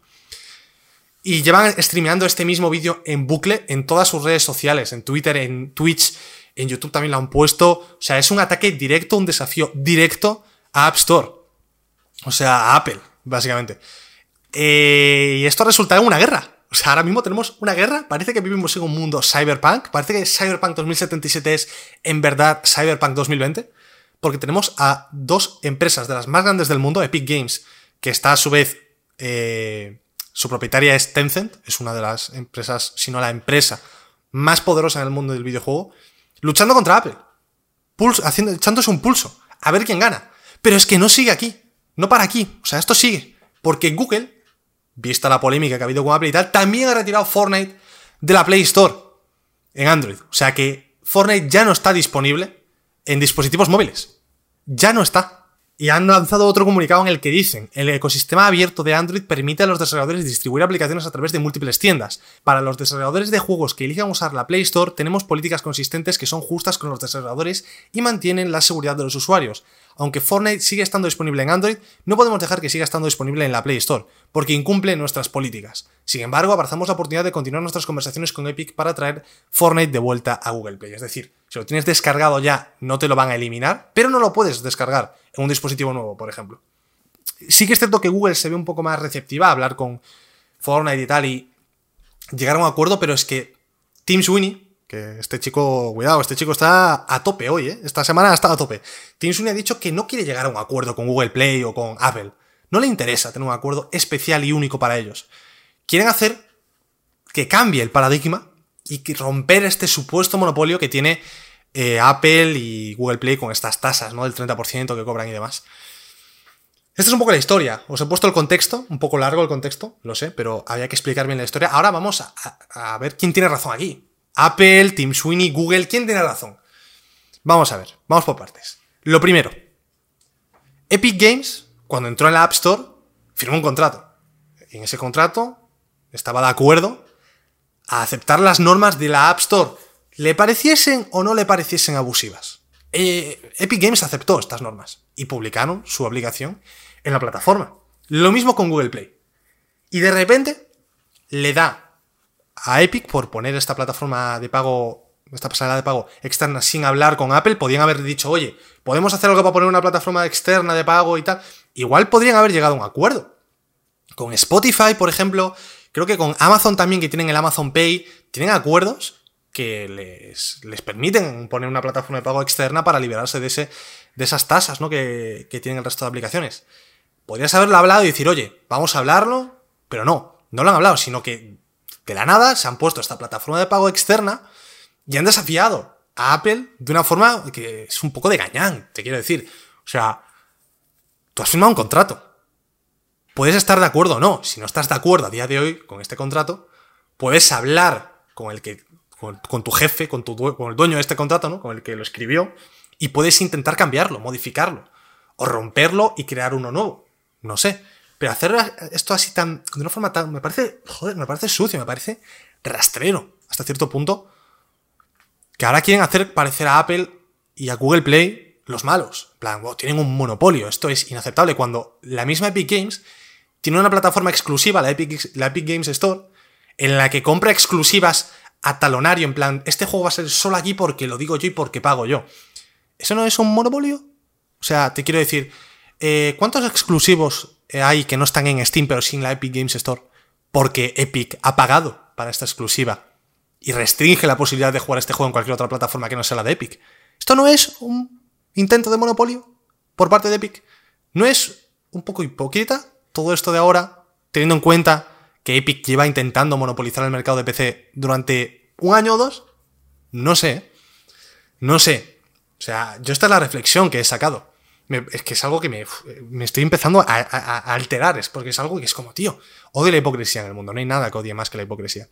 Y llevan streameando este mismo vídeo en bucle en todas sus redes sociales, en Twitter, en Twitch, en YouTube también lo han puesto. O sea, es un ataque directo, un desafío directo a App Store. O sea, a Apple, básicamente. Eh, y esto resulta en una guerra. O sea, ahora mismo tenemos una guerra, parece que vivimos en un mundo cyberpunk, parece que Cyberpunk 2077 es en verdad Cyberpunk 2020, porque tenemos a dos empresas de las más grandes del mundo, Epic Games, que está a su vez, eh, su propietaria es Tencent, es una de las empresas, si no la empresa más poderosa en el mundo del videojuego, luchando contra Apple, pulso, haciendo, echándose un pulso, a ver quién gana. Pero es que no sigue aquí, no para aquí, o sea, esto sigue, porque Google vista la polémica que ha habido con Apple y tal, también ha retirado Fortnite de la Play Store en Android. O sea que Fortnite ya no está disponible en dispositivos móviles. Ya no está. Y han lanzado otro comunicado en el que dicen, el ecosistema abierto de Android permite a los desarrolladores distribuir aplicaciones a través de múltiples tiendas. Para los desarrolladores de juegos que elijan usar la Play Store, tenemos políticas consistentes que son justas con los desarrolladores y mantienen la seguridad de los usuarios. Aunque Fortnite sigue estando disponible en Android, no podemos dejar que siga estando disponible en la Play Store, porque incumple nuestras políticas. Sin embargo, abrazamos la oportunidad de continuar nuestras conversaciones con Epic para traer Fortnite de vuelta a Google Play. Es decir, si lo tienes descargado ya, no te lo van a eliminar, pero no lo puedes descargar en un dispositivo nuevo, por ejemplo. Sí que es cierto que Google se ve un poco más receptiva a hablar con Fortnite y tal y llegar a un acuerdo, pero es que Tim Sweeney, que este chico, cuidado, este chico está a tope hoy, ¿eh? Esta semana ha estado a tope. Tim Sweeney ha dicho que no quiere llegar a un acuerdo con Google Play o con Apple. No le interesa tener un acuerdo especial y único para ellos. Quieren hacer que cambie el paradigma y romper este supuesto monopolio que tiene eh, Apple y Google Play con estas tasas, ¿no? Del 30% que cobran y demás. Esta es un poco la historia. Os he puesto el contexto, un poco largo el contexto, lo sé, pero había que explicar bien la historia. Ahora vamos a ver quién tiene razón aquí. Apple, Tim Sweeney, Google, ¿quién tiene razón? Vamos a ver, vamos por partes. Lo primero, Epic Games, cuando entró en la App Store, firmó un contrato. Y en ese contrato estaba de acuerdo a aceptar las normas de la App Store, le pareciesen o no le pareciesen abusivas. Eh, Epic Games aceptó estas normas y publicaron su obligación en la plataforma. Lo mismo con Google Play. Y de repente le da a Epic por poner esta plataforma de pago, esta pasarela de pago externa sin hablar con Apple, podían haber dicho, oye, podemos hacer algo para poner una plataforma externa de pago y tal. Igual podrían haber llegado a un acuerdo. Con Spotify, por ejemplo, creo que con Amazon también, que tienen el Amazon Pay, tienen acuerdos que les, les permiten poner una plataforma de pago externa para liberarse de, ese, de esas tasas ¿no? que, que tienen el resto de aplicaciones. Podrías haberlo hablado y decir, oye, vamos a hablarlo, pero no, no lo han hablado, sino que de la nada se han puesto esta plataforma de pago externa y han desafiado a Apple de una forma que es un poco de gañán, te quiero decir. O sea, tú has firmado un contrato. Puedes estar de acuerdo o no. Si no estás de acuerdo a día de hoy con este contrato, puedes hablar con el que. con, tu jefe, con, tu, con el dueño de este contrato, ¿no? Con el que lo escribió, y puedes intentar cambiarlo, modificarlo. O romperlo y crear uno nuevo. No sé. Pero hacer esto así tan. de una forma tan. me parece. joder, me parece sucio, me parece rastrero. Hasta cierto punto. Que ahora quieren hacer parecer a Apple y a Google Play los malos. En plan, tienen un monopolio. Esto es inaceptable. Cuando la misma Epic Games tiene una plataforma exclusiva, la Epic, la Epic Games Store, en la que compra exclusivas a talonario. En plan, este juego va a ser solo aquí porque lo digo yo y porque pago yo. ¿Eso no es un monopolio? O sea, te quiero decir, eh, ¿cuántos exclusivos hay que no están en Steam pero sin la Epic Games Store porque Epic ha pagado para esta exclusiva y restringe la posibilidad de jugar este juego en cualquier otra plataforma que no sea la de Epic. ¿Esto no es un intento de monopolio por parte de Epic? ¿No es un poco hipócrita todo esto de ahora, teniendo en cuenta que Epic lleva intentando monopolizar el mercado de PC durante un año o dos? No sé. No sé. O sea, yo esta es la reflexión que he sacado es que es algo que me, estoy empezando a, alterar, es porque es algo que es como, tío, odio la hipocresía en el mundo, no hay nada que odie más que la hipocresía.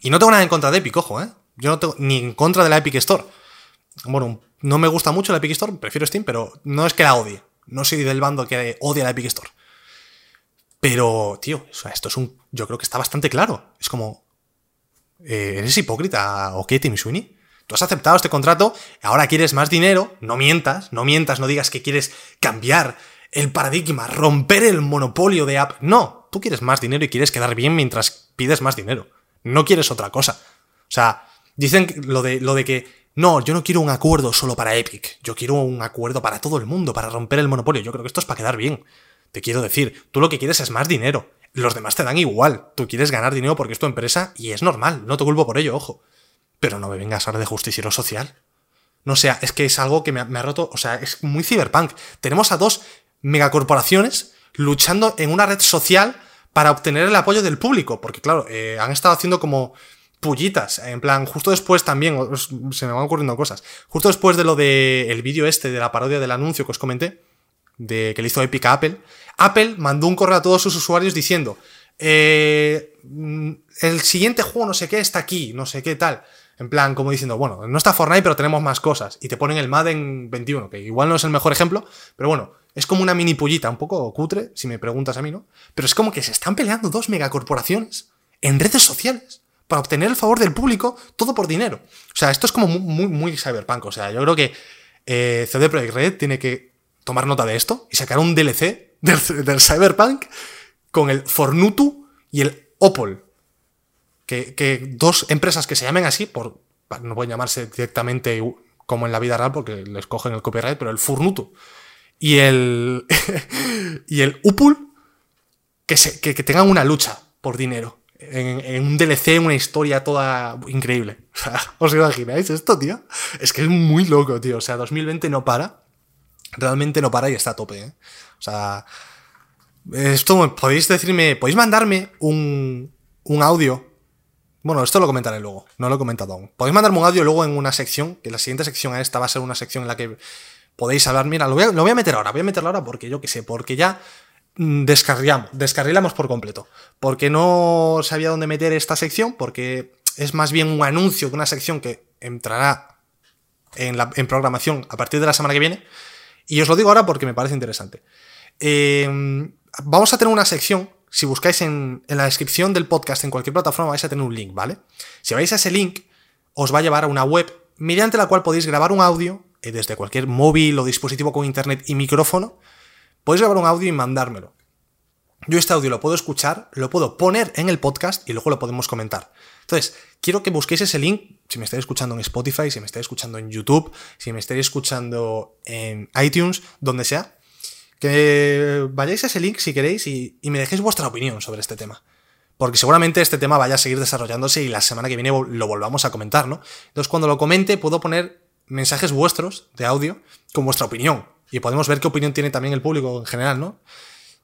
Y no tengo nada en contra de Epic, ojo, ¿eh? Yo no tengo ni en contra de la Epic Store. Bueno, no me gusta mucho la Epic Store, prefiero Steam, pero no es que la odie. No soy del bando que odia la Epic Store. Pero, tío, esto es un. Yo creo que está bastante claro. Es como. Eh, ¿Eres hipócrita o qué, Tim Sweeney? Tú has aceptado este contrato, ahora quieres más dinero, no mientas, no mientas, no digas que quieres cambiar el paradigma, romper el monopolio de App. No, tú quieres más dinero y quieres quedar bien mientras pides más dinero. No quieres otra cosa. O sea, dicen lo de, lo de que no, yo no quiero un acuerdo solo para Epic, yo quiero un acuerdo para todo el mundo, para romper el monopolio. Yo creo que esto es para quedar bien. Te quiero decir, tú lo que quieres es más dinero. Los demás te dan igual. Tú quieres ganar dinero porque es tu empresa y es normal. No te culpo por ello, ojo. Pero no me vengas a hablar de justiciero social. No sea, es que es algo que me ha, roto, o sea, es muy cyberpunk. Tenemos a dos megacorporaciones luchando en una red social para obtener el apoyo del público, porque claro, eh, han estado haciendo como pullitas, en plan, justo después también, se me van ocurriendo cosas, justo después de lo del el vídeo este, de la parodia del anuncio que os comenté, de que le hizo Epic a Apple, Apple mandó un correo a todos sus usuarios diciendo, eh, mm, el siguiente juego no sé qué está aquí, no sé qué tal. En plan, como diciendo, bueno, no está Fortnite, pero tenemos más cosas. Y te ponen el Madden 21, que igual no es el mejor ejemplo, pero bueno, es como una mini pullita, un poco cutre, si me preguntas a mí, ¿no? Pero es como que se están peleando dos megacorporaciones en redes sociales para obtener el favor del público, todo por dinero. O sea, esto es como muy, muy, cyberpunk. O sea, yo creo que eh, CD Projekt Red tiene que tomar nota de esto y sacar un DLC del, cyberpunk con el Fornutu y el Opol. Que, dos empresas que se llamen así, por, no pueden llamarse directamente como en la vida real porque les cogen el copyright, pero el Fornutu y el, y el Upul, que, se, que tengan una lucha por dinero en, un DLC, una historia toda increíble. O sea, ¿os imagináis esto, tío? Es que es muy loco, tío. O sea, 2020 no para. Realmente no para y está a tope, ¿eh? O sea, esto podéis decirme, podéis mandarme un, un audio. Bueno, esto lo comentaré luego, no lo he comentado aún. Podéis mandarme un audio luego en una sección, que la siguiente sección a esta va a ser una sección en la que podéis hablar. Mira, lo voy a, meter ahora, voy a meterlo ahora porque yo qué sé, porque ya Mm, descarrilamos, descarrilamos por completo. Porque no sabía dónde meter esta sección, porque es más bien un anuncio de una sección que entrará en programación a partir de la semana que viene. Y os lo digo ahora porque me parece interesante. Eh, vamos a tener una sección, si buscáis en, la descripción del podcast en cualquier plataforma vais a tener un link, ¿vale? Si vais a ese link, os va a llevar a una web mediante la cual podéis grabar un audio eh, desde cualquier móvil o dispositivo con internet y micrófono Podéis grabar un audio y mandármelo. Yo este audio lo puedo escuchar, lo puedo poner en el podcast y luego lo podemos comentar. Entonces, quiero que busquéis ese link, si me estáis escuchando en Spotify, si me estáis escuchando en YouTube, si me estáis escuchando en iTunes, donde sea, que vayáis a ese link si queréis y, me dejéis vuestra opinión sobre este tema. Porque seguramente este tema vaya a seguir desarrollándose y la semana que viene lo volvamos a comentar, ¿no? Entonces, cuando lo comente, puedo poner mensajes vuestros de audio con vuestra opinión y podemos ver qué opinión tiene también el público en general, ¿no?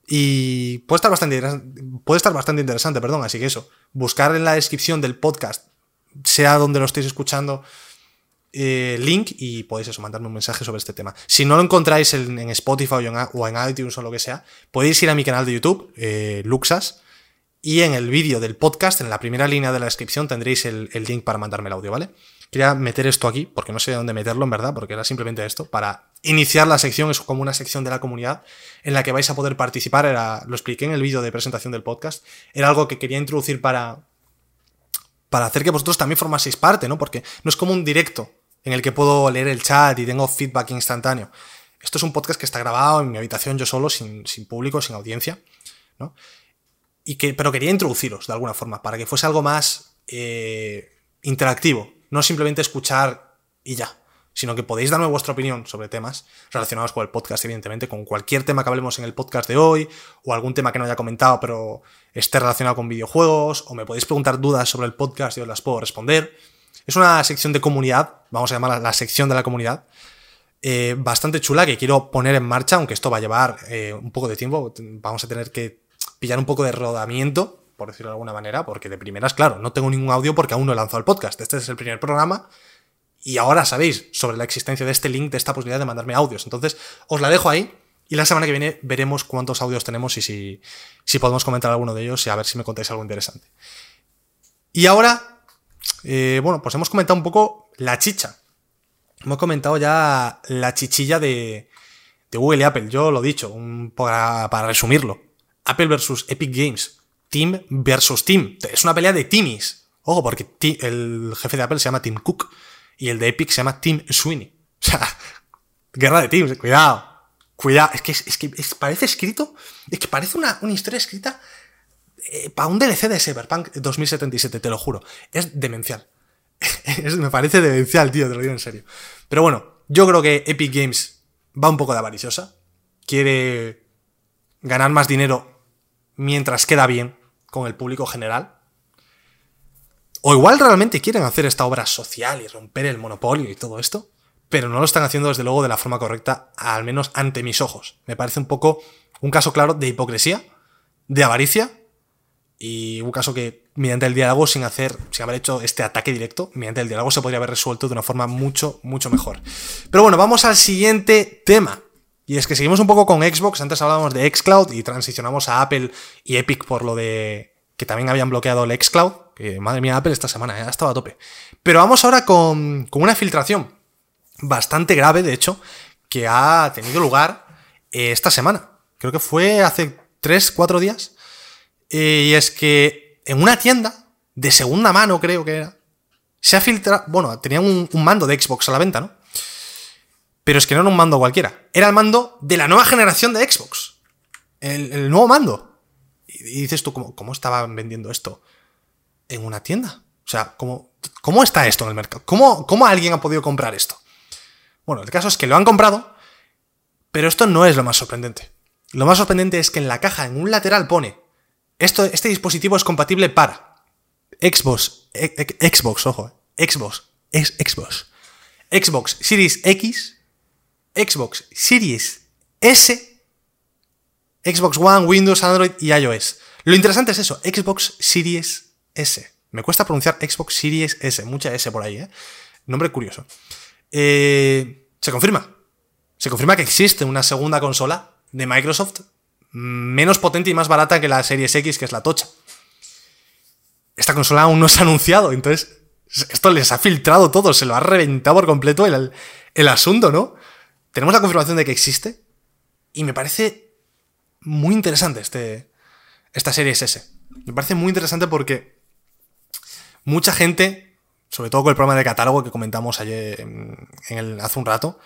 Y puede estar bastante, puede estar bastante interesante, perdón, así que eso, buscar en la descripción del podcast, sea donde lo estéis escuchando, eh, link y podéis eso, mandarme un mensaje sobre este tema. Si no lo encontráis en, Spotify o en, iTunes o lo que sea, podéis ir a mi canal de YouTube, eh, Luxas, y en el vídeo del podcast, en la primera línea de la descripción, tendréis el, el link para mandarme el audio, ¿vale? Quería meter esto aquí, porque no sé dónde meterlo, en verdad, porque era simplemente esto, para iniciar la sección, es como una sección de la comunidad en la que vais a poder participar, era, lo expliqué en el vídeo de presentación del podcast, era algo que quería introducir para, para hacer que vosotros también formaseis parte, ¿no? Porque no es como un directo en el que puedo leer el chat y tengo feedback instantáneo. Esto es un podcast que está grabado en mi habitación yo solo, sin, sin público, sin audiencia, ¿no? Y que, pero quería introduciros de alguna forma, para que fuese algo más eh, interactivo, no simplemente escuchar y ya, sino que podéis darme vuestra opinión sobre temas relacionados con el podcast, evidentemente, con cualquier tema que hablemos en el podcast de hoy, o algún tema que no haya comentado pero esté relacionado con videojuegos, o me podéis preguntar dudas sobre el podcast y os las puedo responder. Es una sección de comunidad, vamos a llamarla la sección de la comunidad, eh, bastante chula que quiero poner en marcha, aunque esto va a llevar eh, un poco de tiempo, vamos a tener que pillar un poco de rodamiento por decirlo de alguna manera, porque de primeras, claro, no tengo ningún audio porque aún no he lanzado el podcast. Este es el primer programa y ahora sabéis sobre la existencia de este link, de esta posibilidad de mandarme audios. Entonces, os la dejo ahí y la semana que viene veremos cuántos audios tenemos y si, si podemos comentar alguno de ellos y a ver si me contáis algo interesante. Y ahora, eh, bueno, pues hemos comentado un poco la chicha. Hemos comentado ya la chichilla de, de Google y Apple. Yo lo he dicho, un, para, resumirlo. Apple versus Epic Games. Team versus Team. Es una pelea de Timmys. Ojo, porque el jefe de Apple se llama Tim Cook y el de Epic se llama Tim Sweeney. O sea, guerra de teams, cuidado. Cuidado, es que, es, que parece escrito, es que parece una, historia escrita eh, para un DLC de Cyberpunk 2077, te lo juro. Es demencial. me parece demencial, tío, te lo digo en serio. Pero bueno, yo creo que Epic Games va un poco de avariciosa. Quiere ganar más dinero mientras queda bien con el público general. O igual realmente quieren hacer esta obra social y romper el monopolio y todo esto, pero no lo están haciendo desde luego de la forma correcta, al menos ante mis ojos. Me parece un poco un caso claro de hipocresía, de avaricia y un caso que mediante el diálogo, sin hacer, sin haber hecho este ataque directo, mediante el diálogo se podría haber resuelto de una forma mucho, mucho mejor. Pero bueno, vamos al siguiente tema. Y es que seguimos un poco con Xbox, antes hablábamos de Xcloud y transicionamos a Apple y Epic por lo de que también habían bloqueado el Xcloud, madre mía, Apple esta semana ya estaba a tope. Pero vamos ahora con, con una filtración bastante grave, de hecho, que ha tenido lugar eh, esta semana. Creo que fue hace 3, 4 días. Eh, y es que en una tienda de segunda mano, creo que era, se ha filtrado, bueno, tenía un, mando de Xbox a la venta, ¿no? Pero es que no era un mando cualquiera. Era el mando de la nueva generación de Xbox. El, el nuevo mando. Y, y dices tú, ¿cómo, ¿cómo, estaban vendiendo esto en una tienda? O sea, ¿cómo, cómo está esto en el mercado? ¿Cómo, ¿Cómo alguien ha podido comprar esto? Bueno, el caso es que lo han comprado, pero esto no es lo más sorprendente. Lo más sorprendente es que en la caja, en un lateral, pone: esto, Este dispositivo es compatible para Xbox, e, e, Xbox, ojo, Xbox, es Xbox, Xbox Series X, Xbox Series S, Xbox One, Windows, Android y iOS. Lo interesante es eso, Xbox Series S. Me cuesta pronunciar Xbox Series S, mucha S por ahí, ¿eh? Nombre curioso. Eh, se confirma. Se confirma que existe una segunda consola de Microsoft menos potente y más barata que la Series X, que es la tocha. Esta consola aún no se ha anunciado, entonces esto les ha filtrado todo, se lo ha reventado por completo el, el asunto, ¿no? Tenemos la confirmación de que existe y me parece muy interesante este, esta Series S. Me parece muy interesante porque mucha gente, sobre todo con el problema de catálogo que comentamos ayer en el, hace un rato,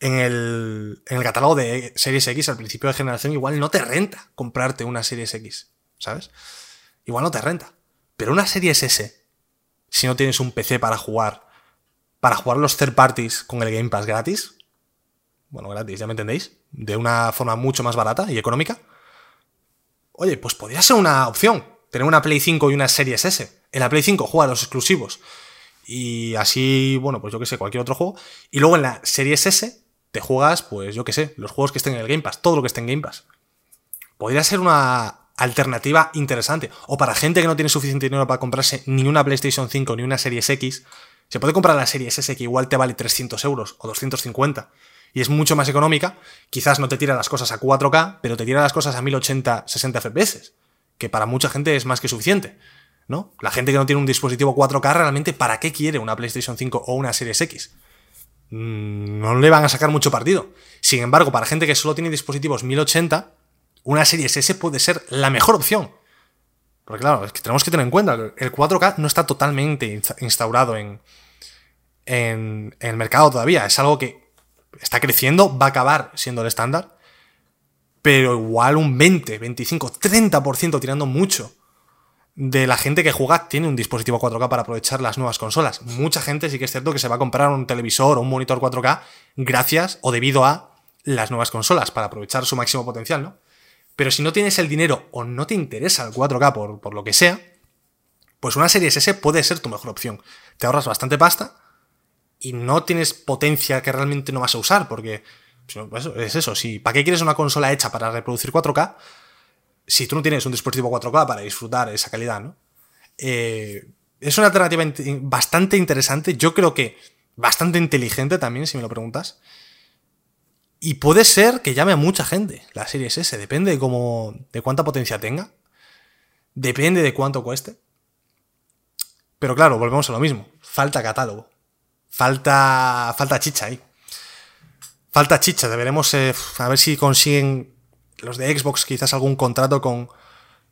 en el, en el catálogo de Series X al principio de generación igual no te renta comprarte una Series X, ¿sabes? Igual no te renta. Pero una Series S, si no tienes un PC para jugar, para jugar los third parties con el Game Pass gratis, bueno, gratis, ya me entendéis, de una forma mucho más barata y económica, oye, pues podría ser una opción tener una Play 5 y una Series S. En la Play 5 juega los exclusivos y así, bueno, pues yo que sé, cualquier otro juego. Y luego en la Series S te juegas, pues yo que sé, los juegos que estén en el Game Pass, todo lo que esté en Game Pass. Podría ser una alternativa interesante. O para gente que no tiene suficiente dinero para comprarse ni una PlayStation 5 ni una Series X, se puede comprar la Series S que igual te vale 300 euros o 250 y es mucho más económica, quizás no te tira las cosas a 4K, pero te tira las cosas a 1080, 60 FPS, que para mucha gente es más que suficiente. ¿no? La gente que no tiene un dispositivo 4K, realmente, ¿para qué quiere una PlayStation 5 o una Series X? Mm, no le van a sacar mucho partido. Sin embargo, para gente que solo tiene dispositivos 1080, una Series S puede ser la mejor opción. Porque claro, es que tenemos que tener en cuenta el 4K no está totalmente instaurado en, en, en el mercado todavía. Es algo que está creciendo, va a acabar siendo el estándar, pero igual un 20, 25, 30% tirando mucho de la gente que juega tiene un dispositivo 4K para aprovechar las nuevas consolas. Mucha gente sí que es cierto que se va a comprar un televisor o un monitor 4K gracias o debido a las nuevas consolas para aprovechar su máximo potencial, ¿no? Pero si no tienes el dinero o no te interesa el 4K por, por lo que sea, pues una serie S puede ser tu mejor opción. Te ahorras bastante pasta y no tienes potencia que realmente no vas a usar, porque pues, es eso, si ¿para qué quieres una consola hecha para reproducir 4K si tú no tienes un dispositivo 4K para disfrutar esa calidad, ¿no? Eh, es una alternativa bastante interesante, yo creo que bastante inteligente también, si me lo preguntas. Y puede ser que llame a mucha gente la serie S, depende de, cómo, de cuánta potencia tenga, depende de cuánto cueste. Pero claro, volvemos a lo mismo, falta catálogo. Falta, falta chicha ahí. Falta chicha. Deberemos eh, a ver si consiguen los de Xbox quizás algún contrato con,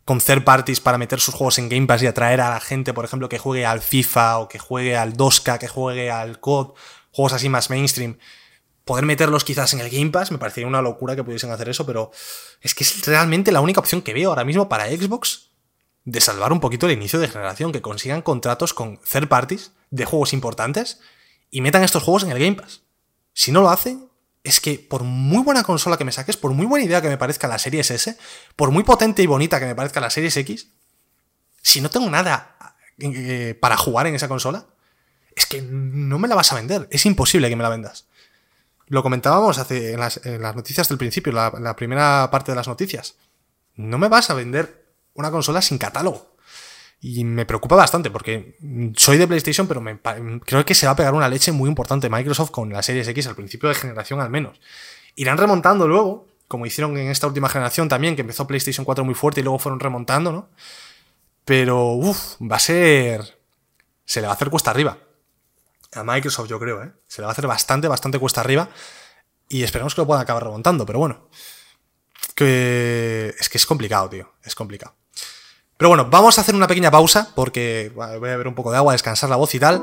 con third parties para meter sus juegos en Game Pass y atraer a la gente, por ejemplo, que juegue al FIFA o que juegue al 2K, que juegue al COD, juegos así más mainstream. Poder meterlos quizás en el Game Pass, me parecería una locura que pudiesen hacer eso, pero es que es realmente la única opción que veo ahora mismo para Xbox de salvar un poquito el inicio de generación, que consigan contratos con third parties de juegos importantes y metan estos juegos en el Game Pass. Si no lo hacen, es que por muy buena consola que me saques, por muy buena idea que me parezca la Series S, por muy potente y bonita que me parezca la Series X, si no tengo nada eh, para jugar en esa consola, es que no me la vas a vender. Es imposible que me la vendas. Lo comentábamos hace, en, las, noticias del principio, la primera parte de las noticias. No me vas a vender una consola sin catálogo. Y me preocupa bastante porque soy de PlayStation, pero creo que se va a pegar una leche muy importante Microsoft con la Series X al principio de generación al menos. Irán remontando luego, como hicieron en esta última generación también, que empezó PlayStation 4 muy fuerte y luego fueron remontando, ¿no? Pero, uff, va a ser... Se le va a hacer cuesta arriba. A Microsoft, yo creo, ¿eh? Se le va a hacer bastante, bastante cuesta arriba. Y esperemos que lo puedan acabar remontando, pero bueno. Que... Es que es complicado, tío. Es complicado. Pero bueno, vamos a hacer una pequeña pausa porque voy a beber un poco de agua, descansar la voz y tal.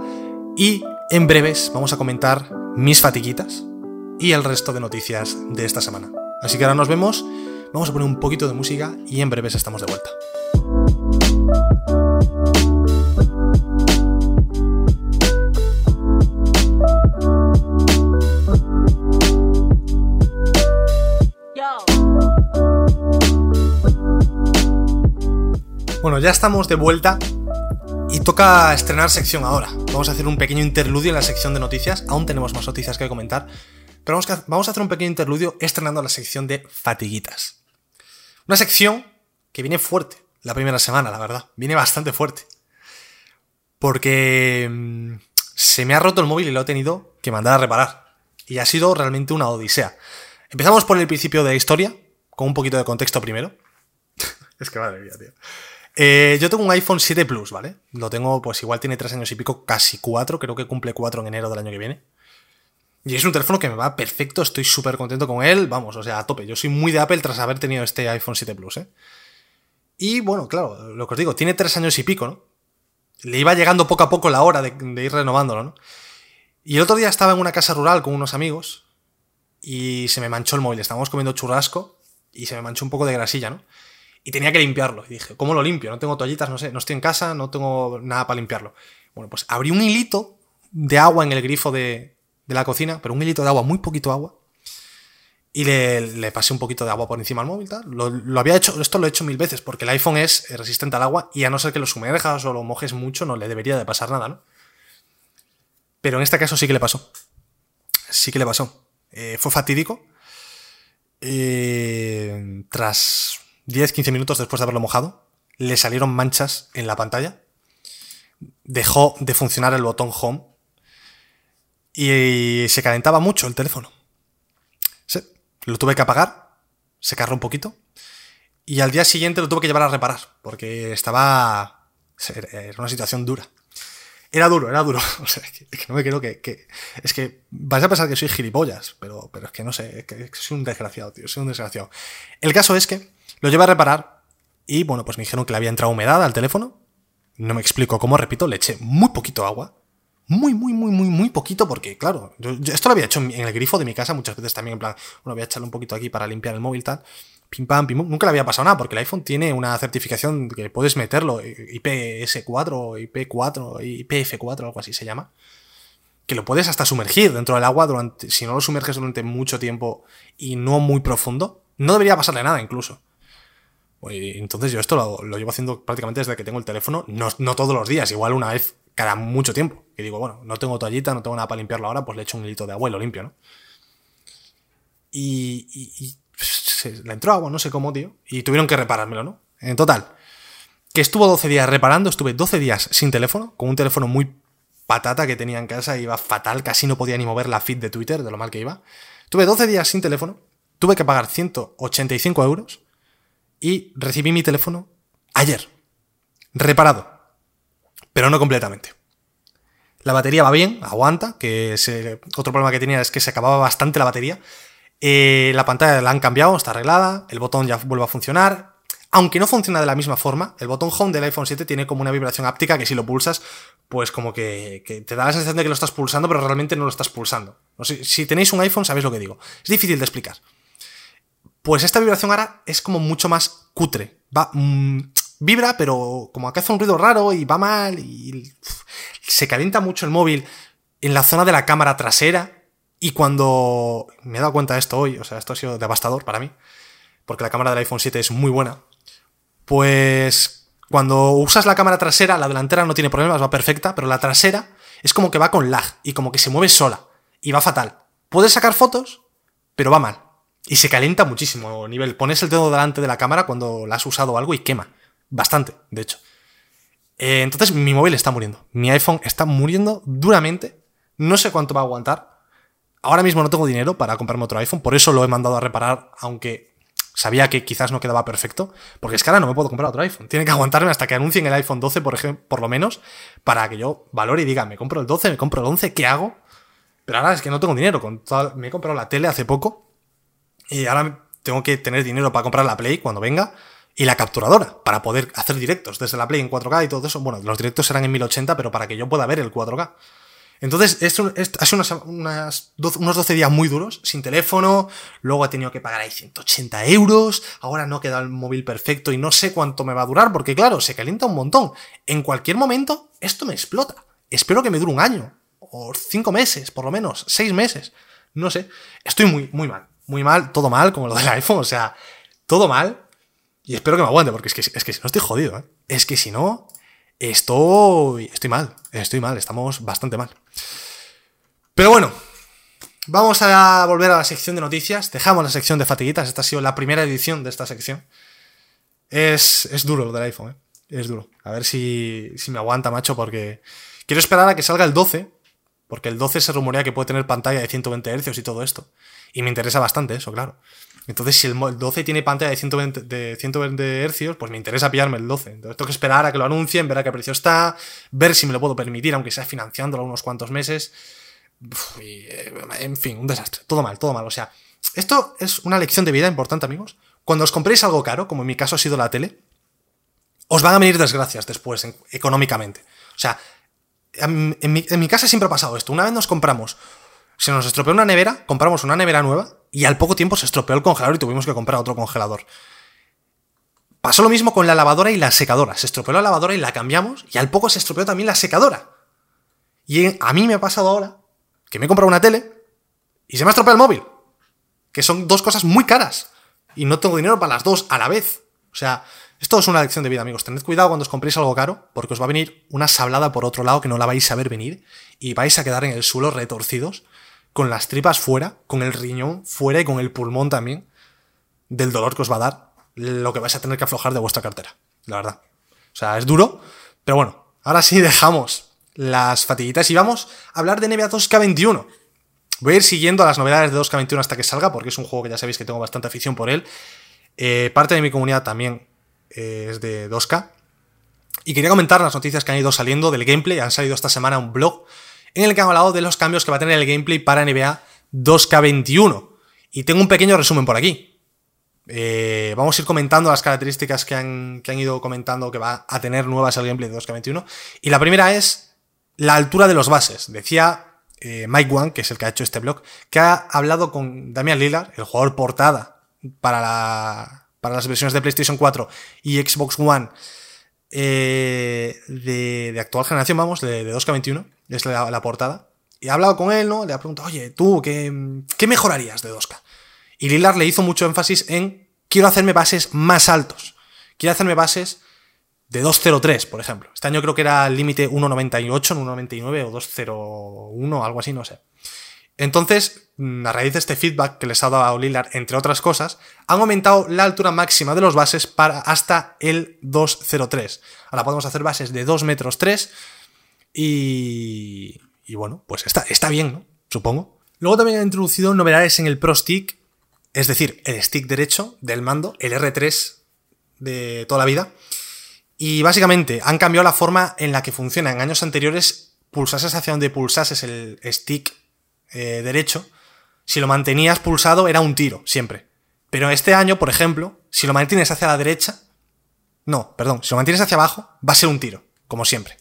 Y en breves vamos a comentar mis fatiguitas y el resto de noticias de esta semana. Así que ahora nos vemos, vamos a poner un poquito de música y en breves estamos de vuelta. Bueno, ya estamos de vuelta y toca estrenar sección ahora. Vamos a hacer un pequeño interludio en la sección de noticias. Aún tenemos más noticias que comentar. Pero vamos a hacer un pequeño interludio estrenando la sección de fatiguitas. Una sección que viene fuerte la primera semana, la verdad. Viene bastante fuerte. Porque mm, se me ha roto el móvil y lo he tenido que mandar a reparar. Y ha sido realmente una odisea. Empezamos por el principio de la historia, con un poquito de contexto primero. es que madre mía, tío. Eh, yo tengo un iPhone 7 Plus, ¿vale? Lo tengo, pues igual tiene tres años y pico, casi cuatro, creo que cumple cuatro en enero del año que viene. Y es un teléfono que me va perfecto, estoy súper contento con él, vamos, o sea, a tope. Yo soy muy de Apple tras haber tenido este iPhone 7 Plus, ¿eh? Y bueno, claro, lo que os digo, tiene tres años y pico, ¿no? Le iba llegando poco a poco la hora de, de ir renovándolo, ¿no? Y el otro día estaba en una casa rural con unos amigos y se me manchó el móvil. Estábamos comiendo churrasco y se me manchó un poco de grasilla, ¿no? Y tenía que limpiarlo. Y dije, ¿cómo lo limpio? No tengo toallitas, no sé, no estoy en casa, no tengo nada para limpiarlo. Bueno, pues abrí un hilito de agua en el grifo de, la cocina, pero un hilito de agua, muy poquito agua. Y le, pasé un poquito de agua por encima al móvil, tal. Lo, había hecho, esto lo he hecho mil veces, porque el iPhone es resistente al agua y a no ser que lo sumerjas o lo mojes mucho, no le debería de pasar nada, ¿no? Pero en este caso sí que le pasó. Sí que le pasó. Eh, fue fatídico. Eh, tras 10-15 minutos después de haberlo mojado, le salieron manchas en la pantalla, dejó de funcionar el botón home y se calentaba mucho el teléfono. lo tuve que apagar, secarlo un poquito y al día siguiente lo tuve que llevar a reparar porque estaba... Era una situación dura. Era duro, era duro. O sea, que, no me creo que, Es que vais a pensar que soy gilipollas, pero, pero es que no sé, es que soy un desgraciado, tío, soy un desgraciado. El caso es que lo llevé a reparar y bueno, pues me dijeron que le había entrado humedad al teléfono. No me explico cómo, repito, le eché muy poquito agua. Muy, muy, muy, muy, muy poquito, porque claro, yo, esto lo había hecho en el grifo de mi casa muchas veces también, en plan, bueno, voy a echarle un poquito aquí para limpiar el móvil, tal. Pim pam, pim, nunca le había pasado nada, porque el iPhone tiene una certificación que puedes meterlo, IPS4, IP4, IPF4, algo así se llama. Que lo puedes hasta sumergir dentro del agua durante, si no lo sumerges durante mucho tiempo y no muy profundo, no debería pasarle nada incluso. Entonces yo esto lo, llevo haciendo prácticamente desde que tengo el teléfono, no, todos los días, igual una vez cada mucho tiempo. Que digo, bueno, no tengo toallita, no tengo nada para limpiarlo ahora, pues le echo un hilito de agua y lo limpio, ¿no? Y, y, se le entró agua, no sé cómo, tío, y tuvieron que reparármelo, ¿no? En total, que estuvo 12 días reparando, estuve 12 días sin teléfono, con un teléfono muy patata que tenía en casa, iba fatal, casi no podía ni mover la feed de Twitter, de lo mal que iba. Tuve 12 días sin teléfono, tuve que pagar 185 euros y recibí mi teléfono ayer, reparado, pero no completamente. La batería va bien, aguanta, que otro problema que tenía es que se acababa bastante la batería. Eh, la pantalla la han cambiado, está arreglada, el botón ya vuelve a funcionar. Aunque no funciona de la misma forma, el botón home del iPhone 7 tiene como una vibración áptica que si lo pulsas, pues como que, te da la sensación de que lo estás pulsando, pero realmente no lo estás pulsando. si tenéis un iPhone sabéis lo que digo. Es difícil de explicar. Pues esta vibración ahora es como mucho más cutre. Va, mm, vibra, pero como que hace un ruido raro y va mal y se calienta mucho el móvil en la zona de la cámara trasera. Y cuando me he dado cuenta de esto hoy, o sea, esto ha sido devastador para mí, porque la cámara del iPhone 7 es muy buena, pues cuando usas la cámara trasera, la delantera no tiene problemas, va perfecta, pero la trasera es como que va con lag y como que se mueve sola y va fatal. Puedes sacar fotos, pero va mal. Y se calienta muchísimo. Nivel, pones el dedo delante de la cámara cuando la has usado algo y quema. Bastante, de hecho. Eh, entonces mi móvil está muriendo. Mi iPhone está muriendo duramente. No sé cuánto va a aguantar. Ahora mismo no tengo dinero para comprarme otro iPhone, por eso lo he mandado a reparar, aunque sabía que quizás no quedaba perfecto, porque es que ahora no me puedo comprar otro iPhone. Tiene que aguantarme hasta que anuncien el iPhone 12, por ejemplo, por lo menos, para que yo valore y diga, me compro el 12, me compro el 11, ¿qué hago? Pero ahora es que no tengo dinero. Con me he comprado la tele hace poco y ahora tengo que tener dinero para comprar la Play cuando venga y la capturadora para poder hacer directos desde la Play en 4K y todo eso. Bueno, los directos serán en 1080, pero para que yo pueda ver el 4K. Entonces, esto, ha sido unos 12 días muy duros, sin teléfono, luego he tenido que pagar ahí 180 euros, ahora no queda el móvil perfecto y no sé cuánto me va a durar, porque claro, se calienta un montón. En cualquier momento, esto me explota. Espero que me dure un año, o cinco meses, por lo menos, seis meses. No sé. Estoy muy, muy mal. Muy mal, todo mal, como lo del iPhone, o sea, todo mal. Y espero que me aguante, porque es que, es que si no estoy jodido, ¿eh? Es que si no, estoy, estoy mal, estoy mal, estamos bastante mal. Pero bueno, vamos a volver a la sección de noticias. Dejamos la sección de fatiguitas, esta ha sido la primera edición de esta sección. Es, es duro lo del iPhone, ¿eh? Es duro. A ver si, si me aguanta, macho, porque quiero esperar a que salga el 12, porque el 12 se rumorea que puede tener pantalla de 120 Hz y todo esto. Y me interesa bastante eso, claro. Entonces, si el 12 tiene pantalla de 120, de 120 Hz, pues me interesa pillarme el 12. Entonces, tengo que esperar a que lo anuncien, ver a qué precio está, ver si me lo puedo permitir, aunque sea financiándolo unos cuantos meses. Eh, en fin, un desastre. Todo mal, todo mal. O sea, esto es una lección de vida importante, amigos. Cuando os compréis algo caro, como en mi caso ha sido la tele, os van a venir desgracias después económicamente. O sea, en mi, en mi casa siempre ha pasado esto. Una vez nos compramos se nos estropeó una nevera, compramos una nevera nueva y al poco tiempo se estropeó el congelador y tuvimos que comprar otro congelador. Pasó lo mismo con la lavadora y la secadora. Se estropeó la lavadora y la cambiamos y al poco se estropeó también la secadora. Y a mí me ha pasado ahora que me he comprado una tele y se me ha estropeado el móvil. Que son dos cosas muy caras. Y no tengo dinero para las dos a la vez. O sea, esto es una lección de vida, amigos. Tened cuidado cuando os compréis algo caro, porque os va a venir una sablada por otro lado que no la vais a ver venir y vais a quedar en el suelo retorcidos con las tripas fuera, con el riñón fuera y con el pulmón también, del dolor que os va a dar lo que vais a tener que aflojar de vuestra cartera, la verdad. O sea, es duro, pero bueno, ahora sí dejamos las fatiguitas y vamos a hablar de NBA 2K21. Voy a ir siguiendo las novedades de 2K21 hasta que salga, porque es un juego que ya sabéis que tengo bastante afición por él. Eh, parte de mi comunidad también eh, es de 2K. Y quería comentar las noticias que han ido saliendo del gameplay. Han salido esta semana un blog en el que han hablado de los cambios que va a tener el gameplay para NBA 2K21. Y tengo un pequeño resumen por aquí. Eh, vamos a ir comentando las características que han, que han ido comentando que va a tener nuevas el gameplay de 2K21. Y la primera es la altura de los bases. Decía eh, Mike Wang, que es el que ha hecho este blog, que ha hablado con Damian Lillard, el jugador portada para, para las versiones de PlayStation 4 y Xbox One eh, de, actual generación, vamos, de, 2K21, es la, portada. Y ha hablado con él, ¿no? Le ha preguntado, oye, tú, ¿qué, ¿qué mejorarías de 2K? Y Lillard le hizo mucho énfasis en, quiero hacerme bases más altos. Quiero hacerme bases de 2.03, por ejemplo. Este año creo que era el límite 1.98, 1.99 o 2.01, algo así, no sé. Entonces, mm, a raíz de este feedback que les ha dado Lillard, entre otras cosas, han aumentado la altura máxima de los bases para hasta el 203. Ahora podemos hacer bases de 2 metros 3 y, y bueno, pues está, está bien, ¿no? Supongo. Luego también han introducido novedades en el Pro Stick, es decir, el stick derecho del mando, el R3 de toda la vida. Y básicamente han cambiado la forma en la que funciona. En años anteriores, pulsases hacia donde pulsases el stick eh, derecho, si lo mantenías pulsado era un tiro, siempre. Pero este año, por ejemplo, si lo mantienes hacia la derecha, no, perdón, si lo mantienes hacia abajo, va a ser un tiro, como siempre.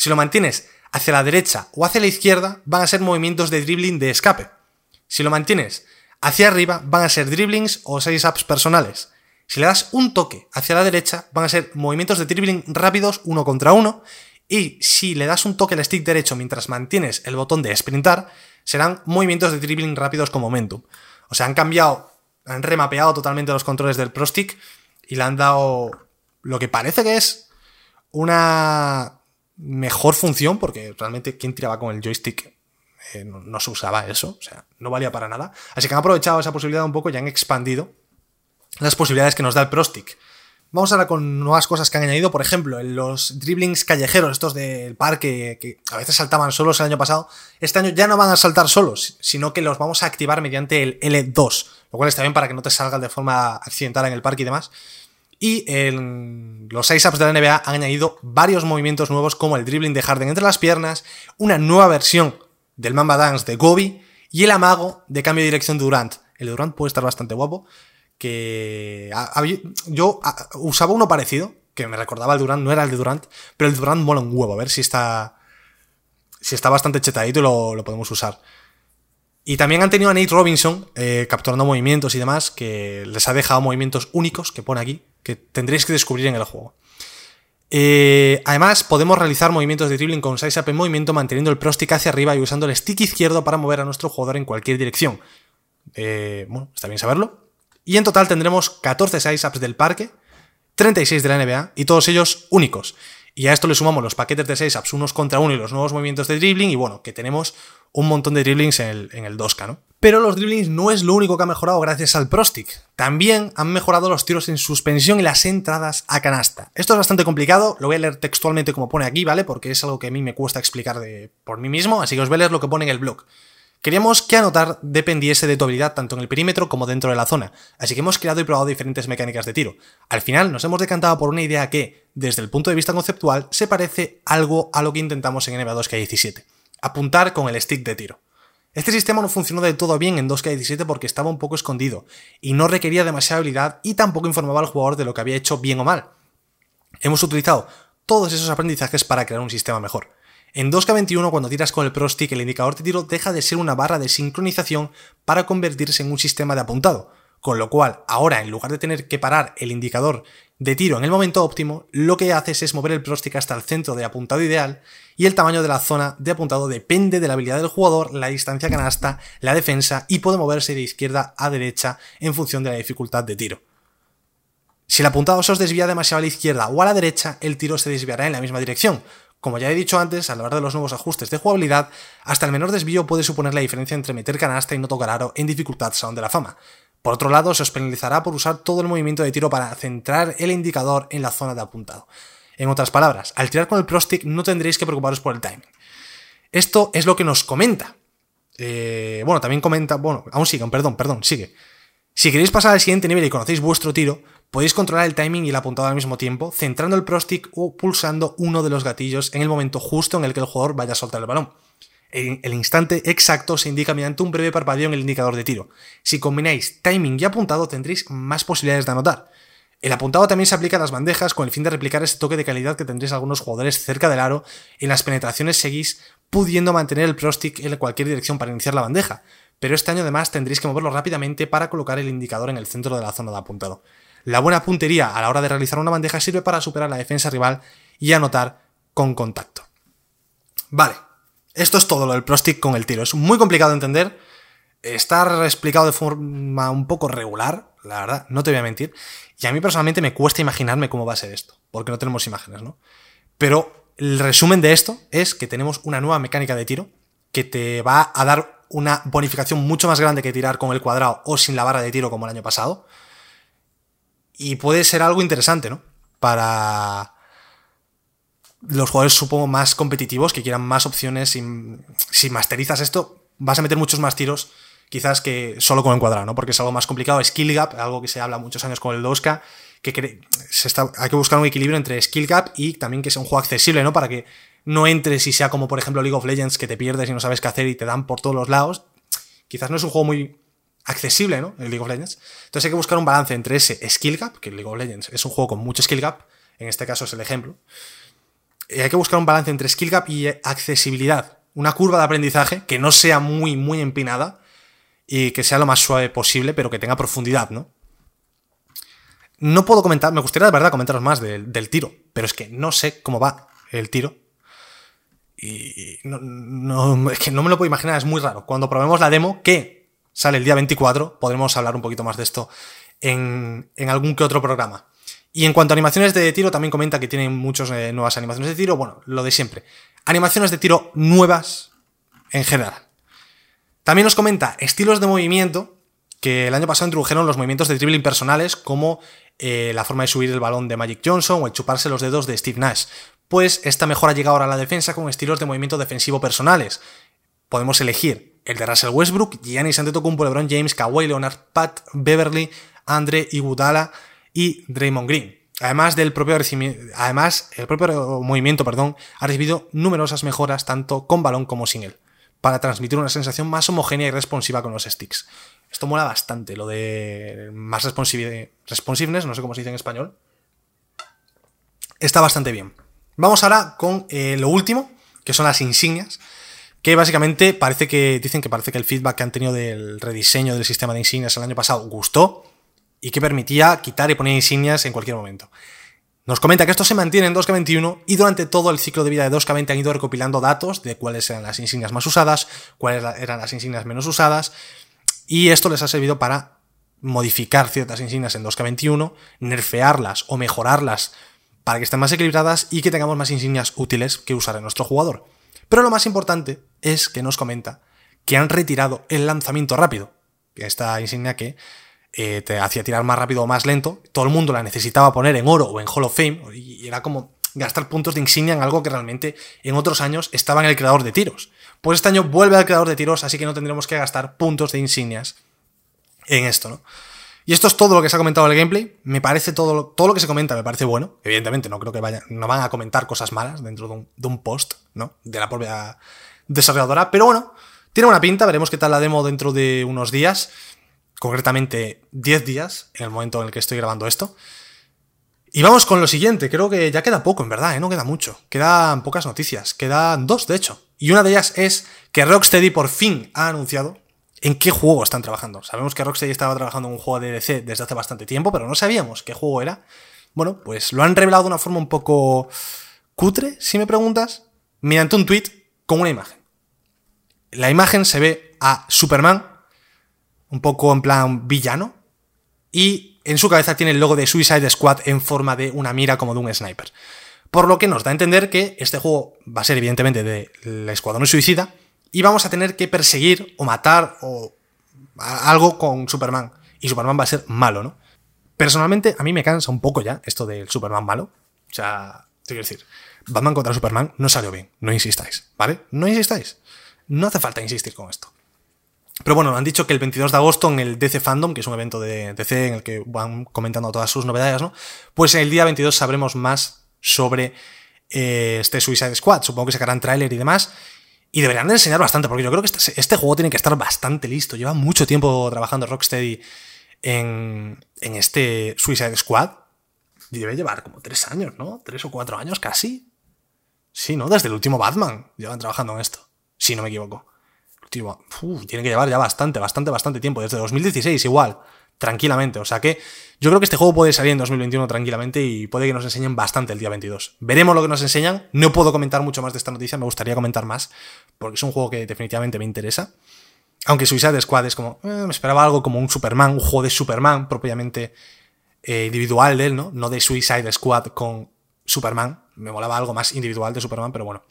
Si lo mantienes hacia la derecha o hacia la izquierda, van a ser movimientos de dribbling de escape. Si lo mantienes hacia arriba, van a ser dribblings o 6 ups personales. Si le das un toque hacia la derecha, van a ser movimientos de dribbling rápidos uno contra uno. Y si le das un toque al stick derecho mientras mantienes el botón de sprintar, serán movimientos de dribbling rápidos con momentum. O sea, han cambiado, han remapeado totalmente los controles del Pro Stick y le han dado lo que parece que es una mejor función, porque realmente quien tiraba con el joystick eh, no, se usaba eso, o sea, no valía para nada. Así que han aprovechado esa posibilidad un poco y han expandido las posibilidades que nos da el Pro Stick. Vamos ahora con nuevas cosas que han añadido, por ejemplo, los dribblings callejeros, estos del parque, que a veces saltaban solos el año pasado, este año ya no van a saltar solos, sino que los vamos a activar mediante el L2, lo cual está bien para que no te salgan de forma accidental en el parque y demás. Y en los 6 apps de la NBA han añadido varios movimientos nuevos como el dribbling de Harden entre las piernas, una nueva versión del Mamba Dance de Gobi y el amago de cambio de dirección de Durant. El de Durant puede estar bastante guapo, que yo usaba uno parecido, que me recordaba el Durant, no era el de Durant, pero el Durant mola un huevo, a ver si está si está bastante chetadito y lo, podemos usar. Y también han tenido a Nate Robinson eh, capturando movimientos y demás, que les ha dejado movimientos únicos, que pone aquí, que tendréis que descubrir en el juego. Eh, además, podemos realizar movimientos de dribbling con size up en movimiento manteniendo el pro stick hacia arriba y usando el stick izquierdo para mover a nuestro jugador en cualquier dirección. Eh, bueno, está bien saberlo. Y en total tendremos 14 size-ups del parque, 36 de la NBA y todos ellos únicos. Y a esto le sumamos los paquetes de 6-ups unos contra uno y los nuevos movimientos de dribbling y bueno, que tenemos un montón de dribblings en el, en el 2K, ¿no? Pero los dribblings no es lo único que ha mejorado gracias al Prostic. También han mejorado los tiros en suspensión y las entradas a canasta. Esto es bastante complicado, lo voy a leer textualmente como pone aquí, ¿vale? Porque es algo que a mí me cuesta explicar de, por mí mismo, así que os voy a leer lo que pone en el blog. Queríamos que anotar dependiese de tu habilidad tanto en el perímetro como dentro de la zona, así que hemos creado y probado diferentes mecánicas de tiro. Al final nos hemos decantado por una idea que, desde el punto de vista conceptual, se parece algo a lo que intentamos en NBA 2K17, apuntar con el stick de tiro. Este sistema no funcionó del todo bien en 2K17 porque estaba un poco escondido, y no requería demasiada habilidad y tampoco informaba al jugador de lo que había hecho bien o mal. Hemos utilizado todos esos aprendizajes para crear un sistema mejor. En 2K21, cuando tiras con el Pro Stick, el indicador de tiro deja de ser una barra de sincronización para convertirse en un sistema de apuntado. Con lo cual, ahora, en lugar de tener que parar el indicador de tiro en el momento óptimo, lo que haces es mover el Pro Stick hasta el centro de apuntado ideal y el tamaño de la zona de apuntado depende de la habilidad del jugador, la distancia canasta, la defensa y puede moverse de izquierda a derecha en función de la dificultad de tiro. Si el apuntado se os desvía demasiado a la izquierda o a la derecha, el tiro se desviará en la misma dirección, como ya he dicho antes, a la hora de los nuevos ajustes de jugabilidad, hasta el menor desvío puede suponer la diferencia entre meter canasta y no tocar aro en dificultad Sound de la Fama. Por otro lado, se os penalizará por usar todo el movimiento de tiro para centrar el indicador en la zona de apuntado. En otras palabras, al tirar con el Pro Stick no tendréis que preocuparos por el timing. Esto es lo que nos comenta. Eh, bueno, también comenta. Bueno, aún sigue, perdón, perdón, sigue. Si queréis pasar al siguiente nivel y conocéis vuestro tiro, podéis controlar el timing y el apuntado al mismo tiempo, centrando el Pro Stick o pulsando uno de los gatillos en el momento justo en el que el jugador vaya a soltar el balón. El instante exacto se indica mediante un breve parpadeo en el indicador de tiro. Si combináis timing y apuntado tendréis más posibilidades de anotar. El apuntado también se aplica a las bandejas con el fin de replicar ese toque de calidad que tendréis algunos jugadores cerca del aro. En las penetraciones seguís pudiendo mantener el Pro Stick en cualquier dirección para iniciar la bandeja, pero este año además tendréis que moverlo rápidamente para colocar el indicador en el centro de la zona de apuntado. La buena puntería a la hora de realizar una bandeja sirve para superar la defensa rival y anotar con contacto. Vale, esto es todo lo del Pro Stick con el tiro. Es muy complicado de entender. Está explicado de forma un poco regular, la verdad, no te voy a mentir. Y a mí personalmente me cuesta imaginarme cómo va a ser esto, porque no tenemos imágenes, ¿no? Pero el resumen de esto es que tenemos una nueva mecánica de tiro que te va a dar una bonificación mucho más grande que tirar con el cuadrado o sin la barra de tiro como el año pasado. Y puede ser algo interesante, ¿no? Para los jugadores, supongo, más competitivos, que quieran más opciones. si masterizas esto, vas a meter muchos más tiros, quizás que solo con el cuadrado, ¿no? Porque es algo más complicado. Skill gap, algo que se habla muchos años con el 2K, que está, hay que buscar un equilibrio entre skill gap y también que sea un juego accesible, ¿no? Para que no entres y sea como por ejemplo League of Legends que te pierdes y no sabes qué hacer y te dan por todos los lados. Quizás no es un juego muy accesible, ¿no? El League of Legends. Entonces hay que buscar un balance entre ese skill gap, que el League of Legends es un juego con mucho skill gap, en este caso es el ejemplo. Y hay que buscar un balance entre skill gap y accesibilidad. Una curva de aprendizaje que no sea muy, muy empinada y que sea lo más suave posible, pero que tenga profundidad, ¿no? No puedo comentar, me gustaría de verdad comentaros más del, tiro, pero es que no sé cómo va el tiro y no, es que no me lo puedo imaginar, es muy raro. Cuando probemos la demo, que sale el día 24, podremos hablar un poquito más de esto en, algún que otro programa. Y en cuanto a animaciones de tiro, también comenta que tienen muchas eh, nuevas animaciones de tiro. Bueno, lo de siempre. Animaciones de tiro nuevas en general. También nos comenta estilos de movimiento que el año pasado introdujeron los movimientos de dribbling personales como eh, la forma de subir el balón de Magic Johnson o el chuparse los dedos de Steve Nash. Pues esta mejora llega ahora a la defensa con estilos de movimiento defensivo personales. Podemos elegir el de Russell Westbrook, Giannis Antetokounmpo, LeBron James, Kawhi Leonard, Pat Beverly, Andre Iguodala y Draymond Green. Además del propio además el propio movimiento, perdón, ha recibido numerosas mejoras tanto con balón como sin él, para transmitir una sensación más homogénea y responsiva con los sticks. Esto mola bastante, lo de más responsiveness, no sé cómo se dice en español. Está bastante bien. Vamos ahora con eh, lo último, que son las insignias, que básicamente parece que dicen que parece que el feedback que han tenido del rediseño del sistema de insignias el año pasado gustó y que permitía quitar y poner insignias en cualquier momento. Nos comenta que esto se mantiene en 2K21 y durante todo el ciclo de vida de 2K20 han ido recopilando datos de cuáles eran las insignias más usadas, cuáles eran las insignias menos usadas, y esto les ha servido para modificar ciertas insignias en 2K21, nerfearlas o mejorarlas para que estén más equilibradas y que tengamos más insignias útiles que usar en nuestro jugador. Pero lo más importante es que nos comenta que han retirado el lanzamiento rápido, esta insignia que eh, te hacía tirar más rápido o más lento, todo el mundo la necesitaba poner en oro o en Hall of Fame, y era como gastar puntos de insignia en algo que realmente en otros años estaba en el creador de tiros. Pues este año vuelve al creador de tiros, así que no tendremos que gastar puntos de insignias en esto, ¿no? Y esto es todo lo que se ha comentado en el gameplay. Me parece todo lo, todo lo que se comenta, me parece bueno. Evidentemente, no creo que vayan, no van a comentar cosas malas dentro de un, de un post, ¿no? De la propia desarrolladora. Pero bueno, tiene una pinta, veremos qué tal la demo dentro de unos días concretamente 10 días en el momento en el que estoy grabando esto. Y vamos con lo siguiente, creo que ya queda poco, en verdad, ¿eh? no queda mucho. Quedan pocas noticias, quedan dos, de hecho. Y una de ellas es que Rocksteady por fin ha anunciado en qué juego están trabajando. Sabemos que Rocksteady estaba trabajando en un juego de DC desde hace bastante tiempo, pero no sabíamos qué juego era. Bueno, pues lo han revelado de una forma un poco cutre, si me preguntas, mediante un tweet con una imagen. La imagen se ve a Superman un poco en plan villano, y en su cabeza tiene el logo de Suicide Squad en forma de una mira como de un sniper. Por lo que nos da a entender que este juego va a ser evidentemente de la Escuadrón Suicida y vamos a tener que perseguir o matar o algo con Superman. Y Superman va a ser malo, ¿no? Personalmente a mí me cansa un poco ya esto del Superman malo. O sea, te quiero decir, Batman contra Superman no salió bien, no insistáis, ¿vale? No insistáis. No hace falta insistir con esto. Pero bueno, han dicho que el 22 de agosto en el DC Fandom, que es un evento de DC en el que van comentando todas sus novedades, ¿no? Pues el día 22 sabremos más sobre eh, este Suicide Squad. Supongo que sacarán tráiler y demás. Y deberían de enseñar bastante, porque yo creo que este, este, juego tiene que estar bastante listo. Lleva mucho tiempo trabajando Rocksteady en, en este Suicide Squad. Y debe llevar como tres años, ¿no? Tres o cuatro años casi. Sí, ¿no? Desde el último Batman llevan trabajando en esto. Si no me equivoco tiene que llevar ya bastante, bastante, bastante tiempo. Desde 2016 igual, tranquilamente. O sea que yo creo que este juego puede salir en 2021 tranquilamente y puede que nos enseñen bastante el día 22. Veremos lo que nos enseñan. No puedo comentar mucho más de esta noticia, me gustaría comentar más, porque es un juego que definitivamente me interesa. Aunque Suicide Squad es como, eh, me esperaba algo como un Superman, un juego de Superman propiamente eh, individual de él, ¿no? No de Suicide Squad con Superman. Me molaba algo más individual de Superman, pero bueno.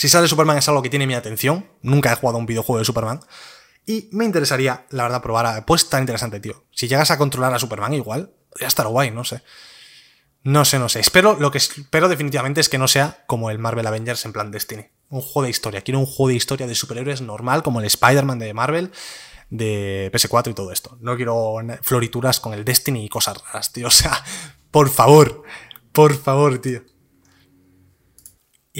Si sale Superman es algo que tiene mi atención. Nunca he jugado un videojuego de Superman. Y me interesaría, la verdad, probar. A... Pues tan interesante, tío. Si llegas a controlar a Superman, igual, podría estar guay, no sé. No sé, no sé. Espero, lo que espero definitivamente es que no sea como el Marvel Avengers en plan Destiny. Un juego de historia. Quiero un juego de historia de superhéroes normal, como el Spider-Man de Marvel, de PS4 y todo esto. No quiero florituras con el Destiny y cosas raras, tío. O sea, por favor. Por favor, tío.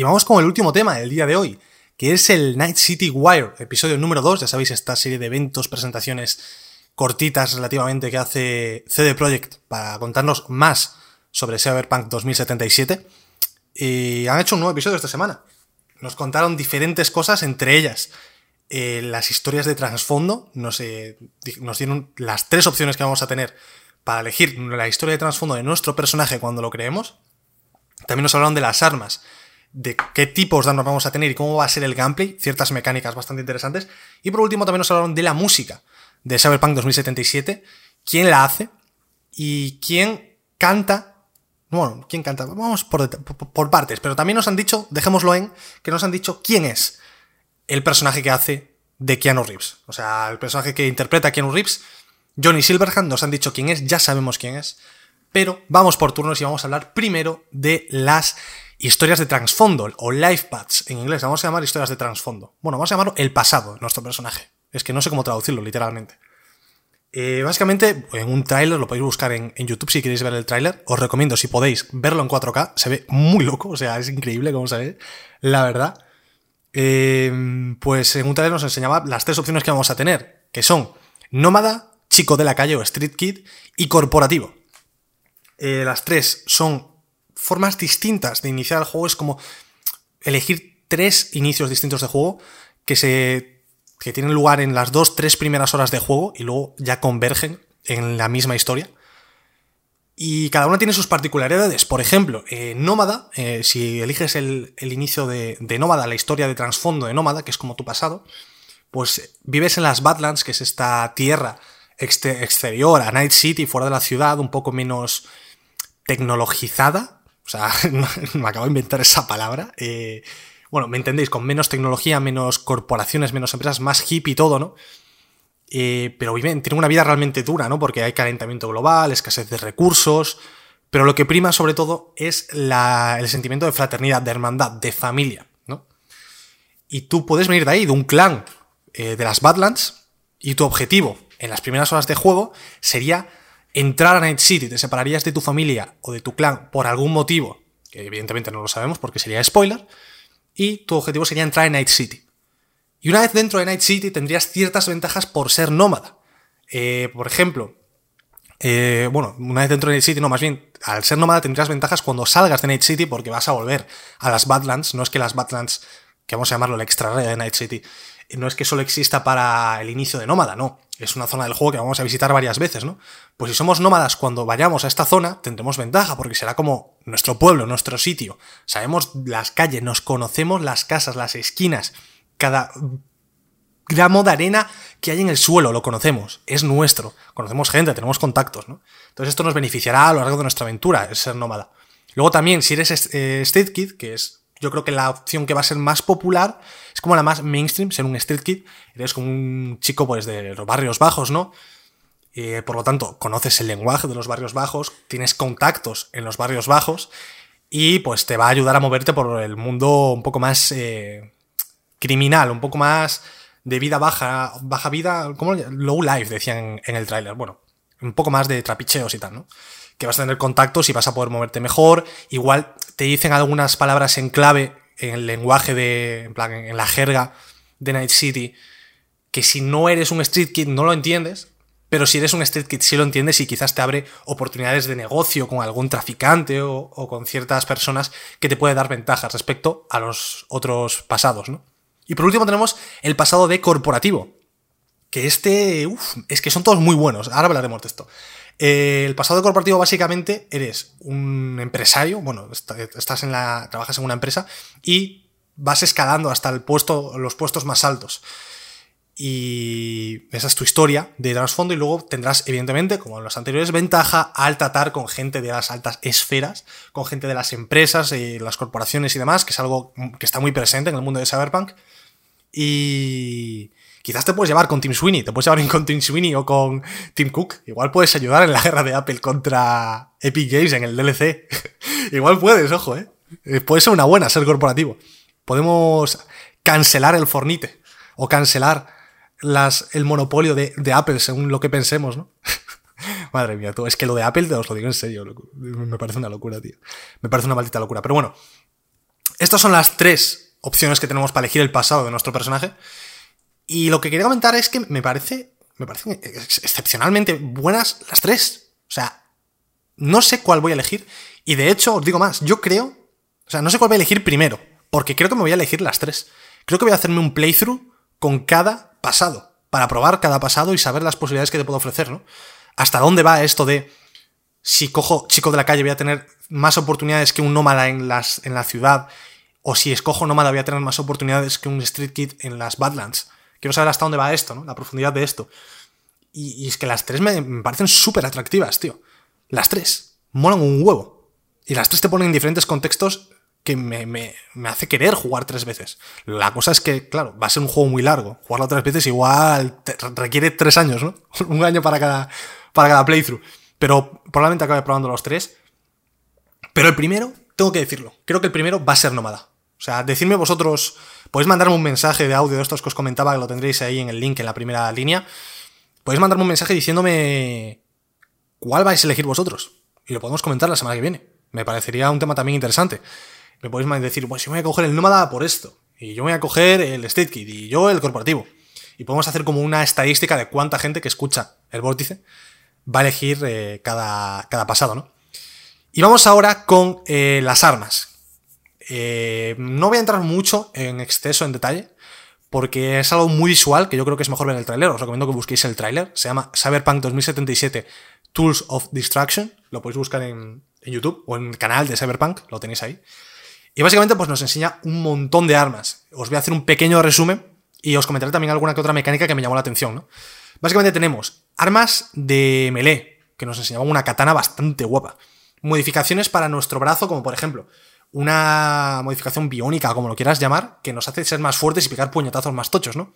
Y vamos con el último tema del día de hoy, que es el Night City Wire, episodio número 2, ya sabéis, esta serie de eventos, presentaciones cortitas relativamente que hace CD Projekt para contarnos más sobre Cyberpunk 2077. Y han hecho un nuevo episodio esta semana. Nos contaron diferentes cosas, entre ellas eh, las historias de trasfondo. Nos, nos dieron las tres opciones que vamos a tener para elegir la historia de trasfondo de nuestro personaje cuando lo creemos. También nos hablaron de las armas de qué tipos de armas vamos a tener y cómo va a ser el gameplay, ciertas mecánicas bastante interesantes. Y por último también nos hablaron de la música de Cyberpunk 2077, quién la hace y quién canta. Bueno, quién canta, vamos por, por, partes, pero también nos han dicho, dejémoslo en, que nos han dicho quién es el personaje que hace de Keanu Reeves. O sea, el personaje que interpreta Keanu Reeves, Johnny Silverhand, nos han dicho quién es, ya sabemos quién es. Pero vamos por turnos y vamos a hablar primero de las historias de trasfondo, o life paths en inglés. Vamos a llamar historias de trasfondo. Bueno, vamos a llamarlo el pasado de nuestro personaje. Es que no sé cómo traducirlo, literalmente. Eh, básicamente, en un tráiler, lo podéis buscar en, YouTube si queréis ver el tráiler. Os recomiendo, si podéis, verlo en 4K. Se ve muy loco, o sea, es increíble cómo se ve, la verdad. Eh, pues en un tráiler nos enseñaba las tres opciones que vamos a tener, que son nómada, chico de la calle o street kid y corporativo. Eh, las tres son formas distintas de iniciar el juego. Es como elegir tres inicios distintos de juego que se que tienen lugar en las dos, tres primeras horas de juego y luego ya convergen en la misma historia. Y cada una tiene sus particularidades. Por ejemplo, eh, Nómada, eh, si eliges el, el inicio de, de, Nómada, la historia de trasfondo de Nómada, que es como tu pasado, pues vives en las Badlands, que es esta tierra exterior a Night City, fuera de la ciudad, un poco menos tecnologizada. O sea, me acabo de inventar esa palabra. Eh, bueno, me entendéis, con menos tecnología, menos corporaciones, menos empresas, más hippie y todo, ¿no? Eh, pero viven, tienen una vida realmente dura, ¿no? Porque hay calentamiento global, escasez de recursos, pero lo que prima sobre todo es el sentimiento de fraternidad, de hermandad, de familia, ¿no? Y tú puedes venir de ahí, de un clan eh, de las Badlands, y tu objetivo en las primeras horas de juego sería entrar a Night City, te separarías de tu familia o de tu clan por algún motivo, que evidentemente no lo sabemos porque sería spoiler, y tu objetivo sería entrar en Night City. Y una vez dentro de Night City tendrías ciertas ventajas por ser nómada. Eh, por ejemplo, eh, bueno, una vez dentro de Night City, no, más bien, al ser nómada tendrías ventajas cuando salgas de Night City porque vas a volver a las Badlands. No es que las Badlands, que vamos a llamarlo la extra de Night City, no es que solo exista para el inicio de nómada, no. Es una zona del juego que vamos a visitar varias veces, ¿no? Pues si somos nómadas cuando vayamos a esta zona, tendremos ventaja, porque será como nuestro pueblo, nuestro sitio. Sabemos las calles, nos conocemos las casas, las esquinas, cada gramo de arena que hay en el suelo, lo conocemos, es nuestro. Conocemos gente, tenemos contactos, ¿no? Entonces esto nos beneficiará a lo largo de nuestra aventura, es ser nómada. Luego también, si eres eh, Street Kid, que es yo creo que la opción que va a ser más popular es como la más mainstream, ser un street kid. Eres como un chico pues de los barrios bajos, ¿no? Eh, por lo tanto, conoces el lenguaje de los barrios bajos, tienes contactos en los barrios bajos y pues te va a ayudar a moverte por el mundo un poco más eh, criminal, un poco más de vida baja, baja vida, como low life decían en el tráiler, bueno, un poco más de trapicheos y tal, ¿no? Que vas a tener contactos y vas a poder moverte mejor, igual te dicen algunas palabras en clave en el lenguaje de, en plan, en la jerga de Night City, que si no eres un street kid no lo entiendes, pero si eres un street kid sí lo entiendes y quizás te abre oportunidades de negocio con algún traficante o, con ciertas personas que te puede dar ventajas respecto a los otros pasados, ¿no? Y por último tenemos el pasado de corporativo, que este, uff, es que son todos muy buenos, ahora hablaremos de esto. Eh, el pasado corporativo básicamente eres un empresario, bueno, estás en la, trabajas en una empresa y vas escalando hasta el puesto, los puestos más altos. Y esa es tu historia de trasfondo y luego tendrás, evidentemente, como en los anteriores, ventaja al tratar con gente de las altas esferas, con gente de las empresas, y las corporaciones y demás, que es algo que está muy presente en el mundo de Cyberpunk. Y, Quizás te puedes llevar con Tim Sweeney, te puedes llevar con Tim Sweeney o con Tim Cook. Igual puedes ayudar en la guerra de Apple contra Epic Games en el DLC. Igual puedes, ojo, ¿eh? ¿eh? Puede ser una buena ser corporativo. Podemos cancelar el Fornite o cancelar el monopolio de, de Apple según lo que pensemos, ¿no? Madre mía, tú, es que lo de Apple, te os lo digo en serio, me parece una locura, tío. Me parece una maldita locura. Pero bueno, estas son las tres opciones que tenemos para elegir el pasado de nuestro personaje. Y lo que quería comentar es que me parece. Me parecen excepcionalmente buenas las tres. O sea, no sé cuál voy a elegir. Y de hecho, os digo más, yo creo. O sea, no sé cuál voy a elegir primero. Porque creo que me voy a elegir las tres. Creo que voy a hacerme un playthrough con cada pasado. Para probar cada pasado y saber las posibilidades que te puedo ofrecer, ¿no? Hasta dónde va esto de. Si cojo chico de la calle voy a tener más oportunidades que un nómada en, las, en la ciudad. O si escojo nómada voy a tener más oportunidades que un street kid en las Badlands. Quiero saber hasta dónde va esto, ¿no? La profundidad de esto. Y, es que las tres me, parecen súper atractivas, tío. Las tres. Molan un huevo. Y las tres te ponen en diferentes contextos que me, hace querer jugar tres veces. La cosa es que, claro, va a ser un juego muy largo. Jugarlo tres veces igual requiere tres años, ¿no? un año para cada, para cada playthrough. Pero probablemente acabe probando los tres. Pero el primero, tengo que decirlo, creo que el primero va a ser nómada. O sea, decidme vosotros, podéis mandarme un mensaje de audio de estos que os comentaba, que lo tendréis ahí en el link en la primera línea. Podéis mandarme un mensaje diciéndome cuál vais a elegir vosotros. Y lo podemos comentar la semana que viene. Me parecería un tema también interesante me podéis decir, pues yo voy a coger el nómada por esto, y yo voy a coger el State Kit, y yo el corporativo. Y podemos hacer como una estadística de cuánta gente que escucha el vórtice va a elegir eh, cada, cada, pasado, ¿no? Y vamos ahora con eh, las armas. Eh, no voy a entrar mucho en exceso, en detalle, porque es algo muy visual que yo creo que es mejor ver el tráiler. Os recomiendo que busquéis el tráiler. Se llama Cyberpunk 2077 Tools of Distraction. Lo podéis buscar en, en YouTube o en el canal de Cyberpunk, lo tenéis ahí. Y básicamente pues nos enseña un montón de armas. Os voy a hacer un pequeño resumen y os comentaré también alguna que otra mecánica que me llamó la atención, ¿no? Básicamente tenemos armas de melee, que nos enseñaban una katana bastante guapa. Modificaciones para nuestro brazo, como por ejemplo, una modificación biónica, como lo quieras llamar, que nos hace ser más fuertes y pegar puñetazos más tochos, ¿no?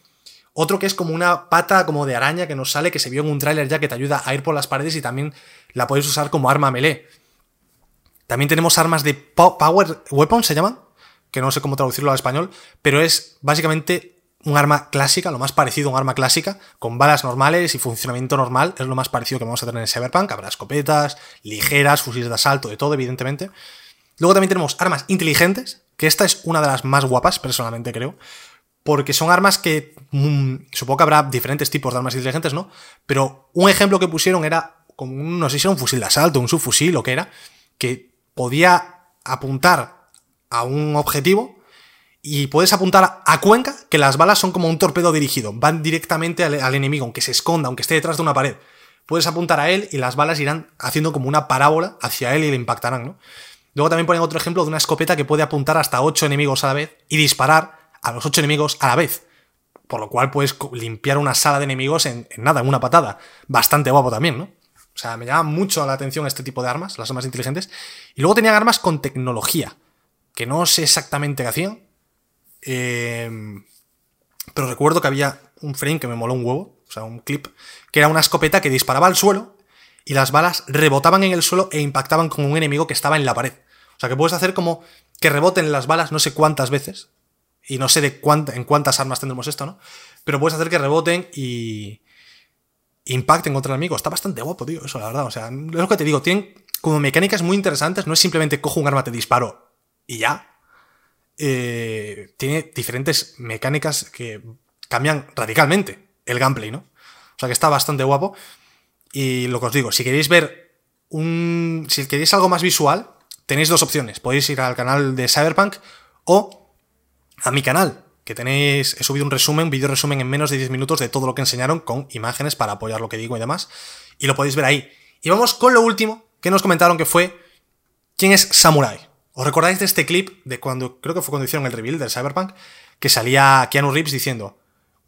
Otro que es como una pata como de araña que nos sale, que se vio en un tráiler ya que te ayuda a ir por las paredes y también la podéis usar como arma melee. También tenemos armas de Power Weapon, se llaman, que no sé cómo traducirlo al español, pero es básicamente un arma clásica, lo más parecido a un arma clásica, con balas normales y funcionamiento normal, es lo más parecido que vamos a tener en Cyberpunk. Habrá escopetas, ligeras, fusiles de asalto, de todo, evidentemente. Luego también tenemos armas inteligentes, que esta es una de las más guapas, personalmente creo, porque son armas que mmm, supongo que habrá diferentes tipos de armas inteligentes, ¿no? Pero un ejemplo que pusieron era como un, no sé si era un fusil de asalto, un subfusil o qué era, que podía apuntar a un objetivo y puedes apuntar a Cuenca, que las balas son como un torpedo dirigido, van directamente al, enemigo, aunque se esconda, aunque esté detrás de una pared. Puedes apuntar a él y las balas irán haciendo como una parábola hacia él y le impactarán, ¿no? Luego también ponen otro ejemplo de una escopeta que puede apuntar hasta 8 enemigos a la vez y disparar a los 8 enemigos a la vez. Por lo cual puedes limpiar una sala de enemigos en, nada, en una patada. Bastante guapo también, ¿no? O sea, me llama mucho la atención este tipo de armas, las armas inteligentes. Y luego tenían armas con tecnología, que no sé exactamente qué hacían. Eh, pero recuerdo que había un frame que me moló un huevo, o sea, un clip, que era una escopeta que disparaba al suelo y las balas rebotaban en el suelo e impactaban con un enemigo que estaba en la pared. Sea, que puedes hacer como que reboten las balas no sé cuántas veces. Y no sé de en cuántas armas tendremos esto, ¿no? Pero puedes hacer que reboten y, impacten contra el enemigo. Está bastante guapo, tío, eso, la verdad. O sea, es lo que te digo, tienen como mecánicas muy interesantes. No es simplemente cojo un arma, te disparo y ya. Eh, tiene diferentes mecánicas que cambian radicalmente el gameplay, ¿no? O sea que está bastante guapo. Y lo que os digo, si queréis ver un. Si queréis algo más visual, tenéis dos opciones. Podéis ir al canal de Cyberpunk o a mi canal, que tenéis, he subido un resumen, un vídeo resumen en menos de 10 minutos de todo lo que enseñaron con imágenes para apoyar lo que digo y demás. Y lo podéis ver ahí. Y vamos con lo último que nos comentaron que fue ¿Quién es Samurai? ¿Os recordáis de este clip de cuando, creo que fue cuando hicieron el reveal del Cyberpunk? Que salía Keanu Reeves diciendo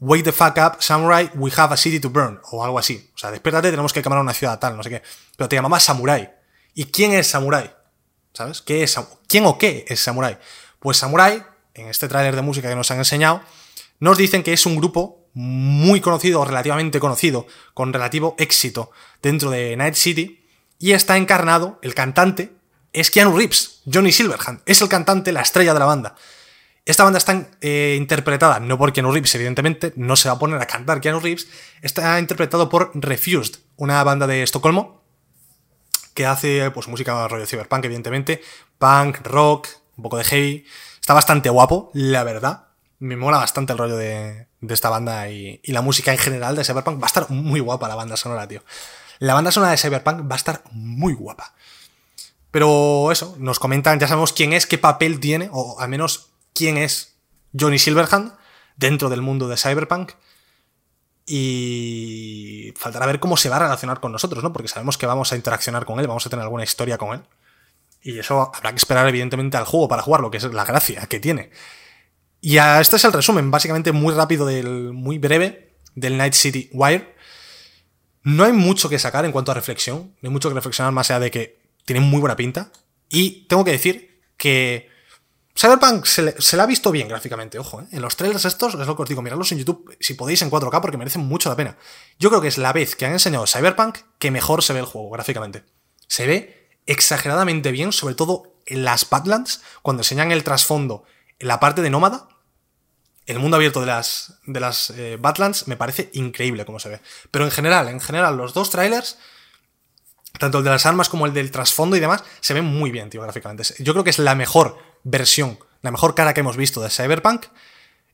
Wake the fuck up, Samurai, we have a city to burn. O algo así. O sea, despiértate, tenemos que quemar una ciudad tal, no sé qué. Pero te llamaba Samurai. ¿Y quién es Samurai? ¿Sabes? ¿Qué es, ¿Quién o qué es Samurai? Pues Samurai en este tráiler de música que nos han enseñado, nos dicen que es un grupo muy conocido, o relativamente conocido, con relativo éxito dentro de Night City, y está encarnado, el cantante, es Keanu Reeves, Johnny Silverhand, es el cantante, la estrella de la banda. Esta banda está eh, interpretada, no por Keanu Reeves, evidentemente, no se va a poner a cantar Keanu Reeves, está interpretado por Refused, una banda de Estocolmo, que hace pues música rollo cyberpunk, evidentemente, punk, rock, un poco de heavy, Está bastante guapo, la verdad. Me mola bastante el rollo de, esta banda y, la música en general de Cyberpunk. Va a estar muy guapa la banda sonora, tío. La banda sonora de Cyberpunk va a estar muy guapa. Pero eso, nos comentan, ya sabemos quién es, qué papel tiene, o al menos quién es Johnny Silverhand dentro del mundo de Cyberpunk. Y faltará ver cómo se va a relacionar con nosotros, ¿no? Porque sabemos que vamos a interaccionar con él, vamos a tener alguna historia con él. Y eso habrá que esperar, evidentemente, al juego para jugarlo, que es la gracia que tiene. Y este es el resumen, básicamente muy rápido, del, muy breve, del Night City Wire. No hay mucho que sacar en cuanto a reflexión, no hay mucho que reflexionar más allá de que tiene muy buena pinta. Y tengo que decir que Cyberpunk se le, ha visto bien gráficamente, ojo, ¿eh? en los trailers estos, es lo que os digo, miradlos en YouTube si podéis en 4K porque merecen mucho la pena. Yo creo que es la vez que han enseñado Cyberpunk que mejor se ve el juego gráficamente. Se ve exageradamente bien, sobre todo en las Badlands, cuando enseñan el trasfondo en la parte de Nómada, el mundo abierto de las, de las eh, Badlands me parece increíble como se ve. Pero en general, en general, los dos trailers, tanto el de las armas como el del trasfondo y demás, se ven muy bien, tío, gráficamente. Yo creo que es la mejor versión, la mejor cara que hemos visto de Cyberpunk.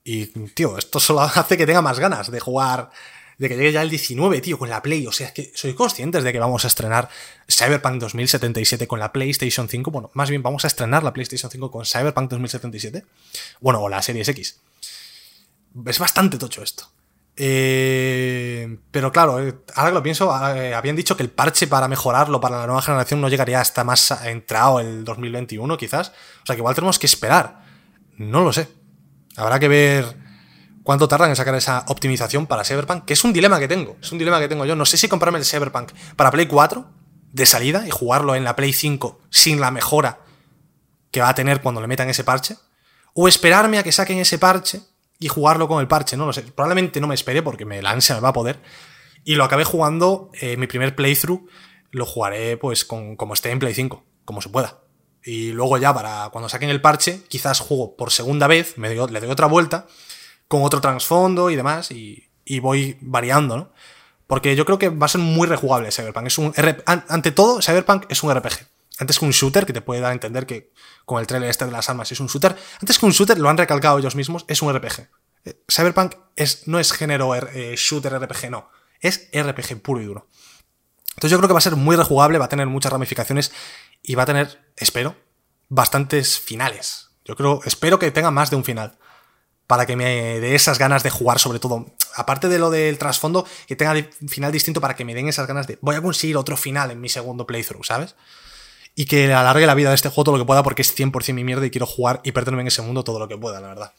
Y, tío, esto solo hace que tenga más ganas de jugar, de que llegue ya el 19, tío, con la Play. O sea, es que soy conscientes de que vamos a estrenar Cyberpunk 2077 con la PlayStation 5. Bueno, más bien vamos a estrenar la PlayStation 5 con Cyberpunk 2077. Bueno, o la Series X. Es bastante tocho esto. Eh, pero claro, eh, ahora que lo pienso, eh, habían dicho que el parche para mejorarlo para la nueva generación no llegaría hasta más entrado el 2021, quizás. O sea que igual tenemos que esperar. No lo sé. Habrá que ver cuánto tardan en sacar esa optimización para Cyberpunk, que es un dilema que tengo. Es un dilema que tengo yo. No sé si comprarme el Cyberpunk para Play 4 de salida y jugarlo en la Play 5 sin la mejora que va a tener cuando le metan ese parche. O esperarme a que saquen ese parche y jugarlo con el parche, no lo sé. Probablemente no me espere porque me, la me va a poder. Y lo acabé jugando, eh, mi primer playthrough, lo jugaré pues con, como esté en Play 5, como se pueda. Y luego ya para cuando saquen el parche, quizás juego por segunda vez, me le doy otra vuelta, con otro trasfondo y demás, y, y, voy variando, ¿no? Porque yo creo que va a ser muy rejugable Cyberpunk. Es un ante todo, Cyberpunk es un RPG. Antes que un shooter, que te puede dar a entender que con el trailer este de las armas es un shooter. Antes que un shooter, lo han recalcado ellos mismos, es un RPG. Eh, Cyberpunk es, no es género eh, shooter RPG, no. Es RPG puro y duro. Entonces yo creo que va a ser muy rejugable, va a tener muchas ramificaciones y va a tener, espero, bastantes finales. Yo creo, espero que tenga más de un final. Para que me dé esas ganas de jugar, sobre todo. Aparte de lo del trasfondo, que tenga final distinto para que me den esas ganas de. Voy a conseguir otro final en mi segundo playthrough, ¿sabes? Y que alargue la vida de este juego todo lo que pueda porque es 100% mi mierda y quiero jugar y perderme en ese mundo todo lo que pueda, la verdad.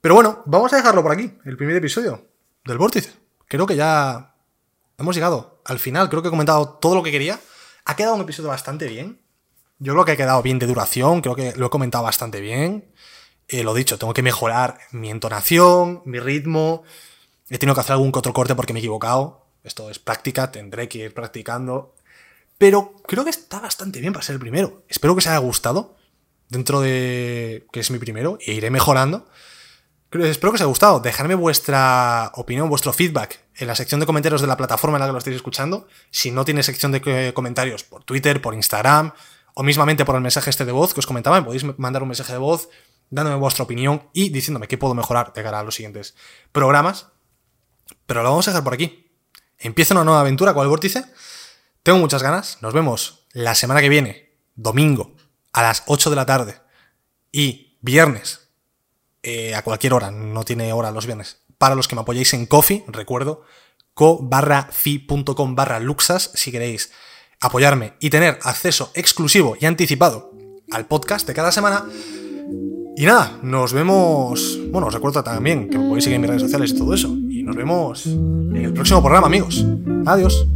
Pero bueno, vamos a dejarlo por aquí, el primer episodio del Vórtice. Creo que ya hemos llegado al final, creo que he comentado todo lo que quería. Ha quedado un episodio bastante bien. Yo creo que ha quedado bien de duración, creo que lo he comentado bastante bien. Eh, lo dicho, tengo que mejorar mi entonación, mi ritmo. He tenido que hacer algún otro corte porque me he equivocado. Esto es práctica, tendré que ir practicando. Pero creo que está bastante bien para ser el primero. Espero que os haya gustado. Dentro de que es mi primero. E iré mejorando. Espero que os haya gustado. Dejadme vuestra opinión, vuestro feedback en la sección de comentarios de la plataforma en la que lo estéis escuchando. Si no tiene sección de comentarios por Twitter, por Instagram o mismamente por el mensaje este de voz que os comentaba, me podéis mandar un mensaje de voz dándome vuestra opinión y diciéndome qué puedo mejorar de cara a los siguientes programas. Pero lo vamos a dejar por aquí. Empieza una nueva aventura con el vórtice. Tengo muchas ganas. Nos vemos la semana que viene, domingo, a las 8 de la tarde. Y viernes, eh, a cualquier hora, no tiene hora los viernes. Para los que me apoyéis en Coffee, recuerdo, co barra fi.com barra luxas, si queréis apoyarme y tener acceso exclusivo y anticipado al podcast de cada semana. Y nada, nos vemos. Bueno, os recuerdo también que me podéis seguir en mis redes sociales y todo eso. Y nos vemos en el próximo programa, amigos. Adiós.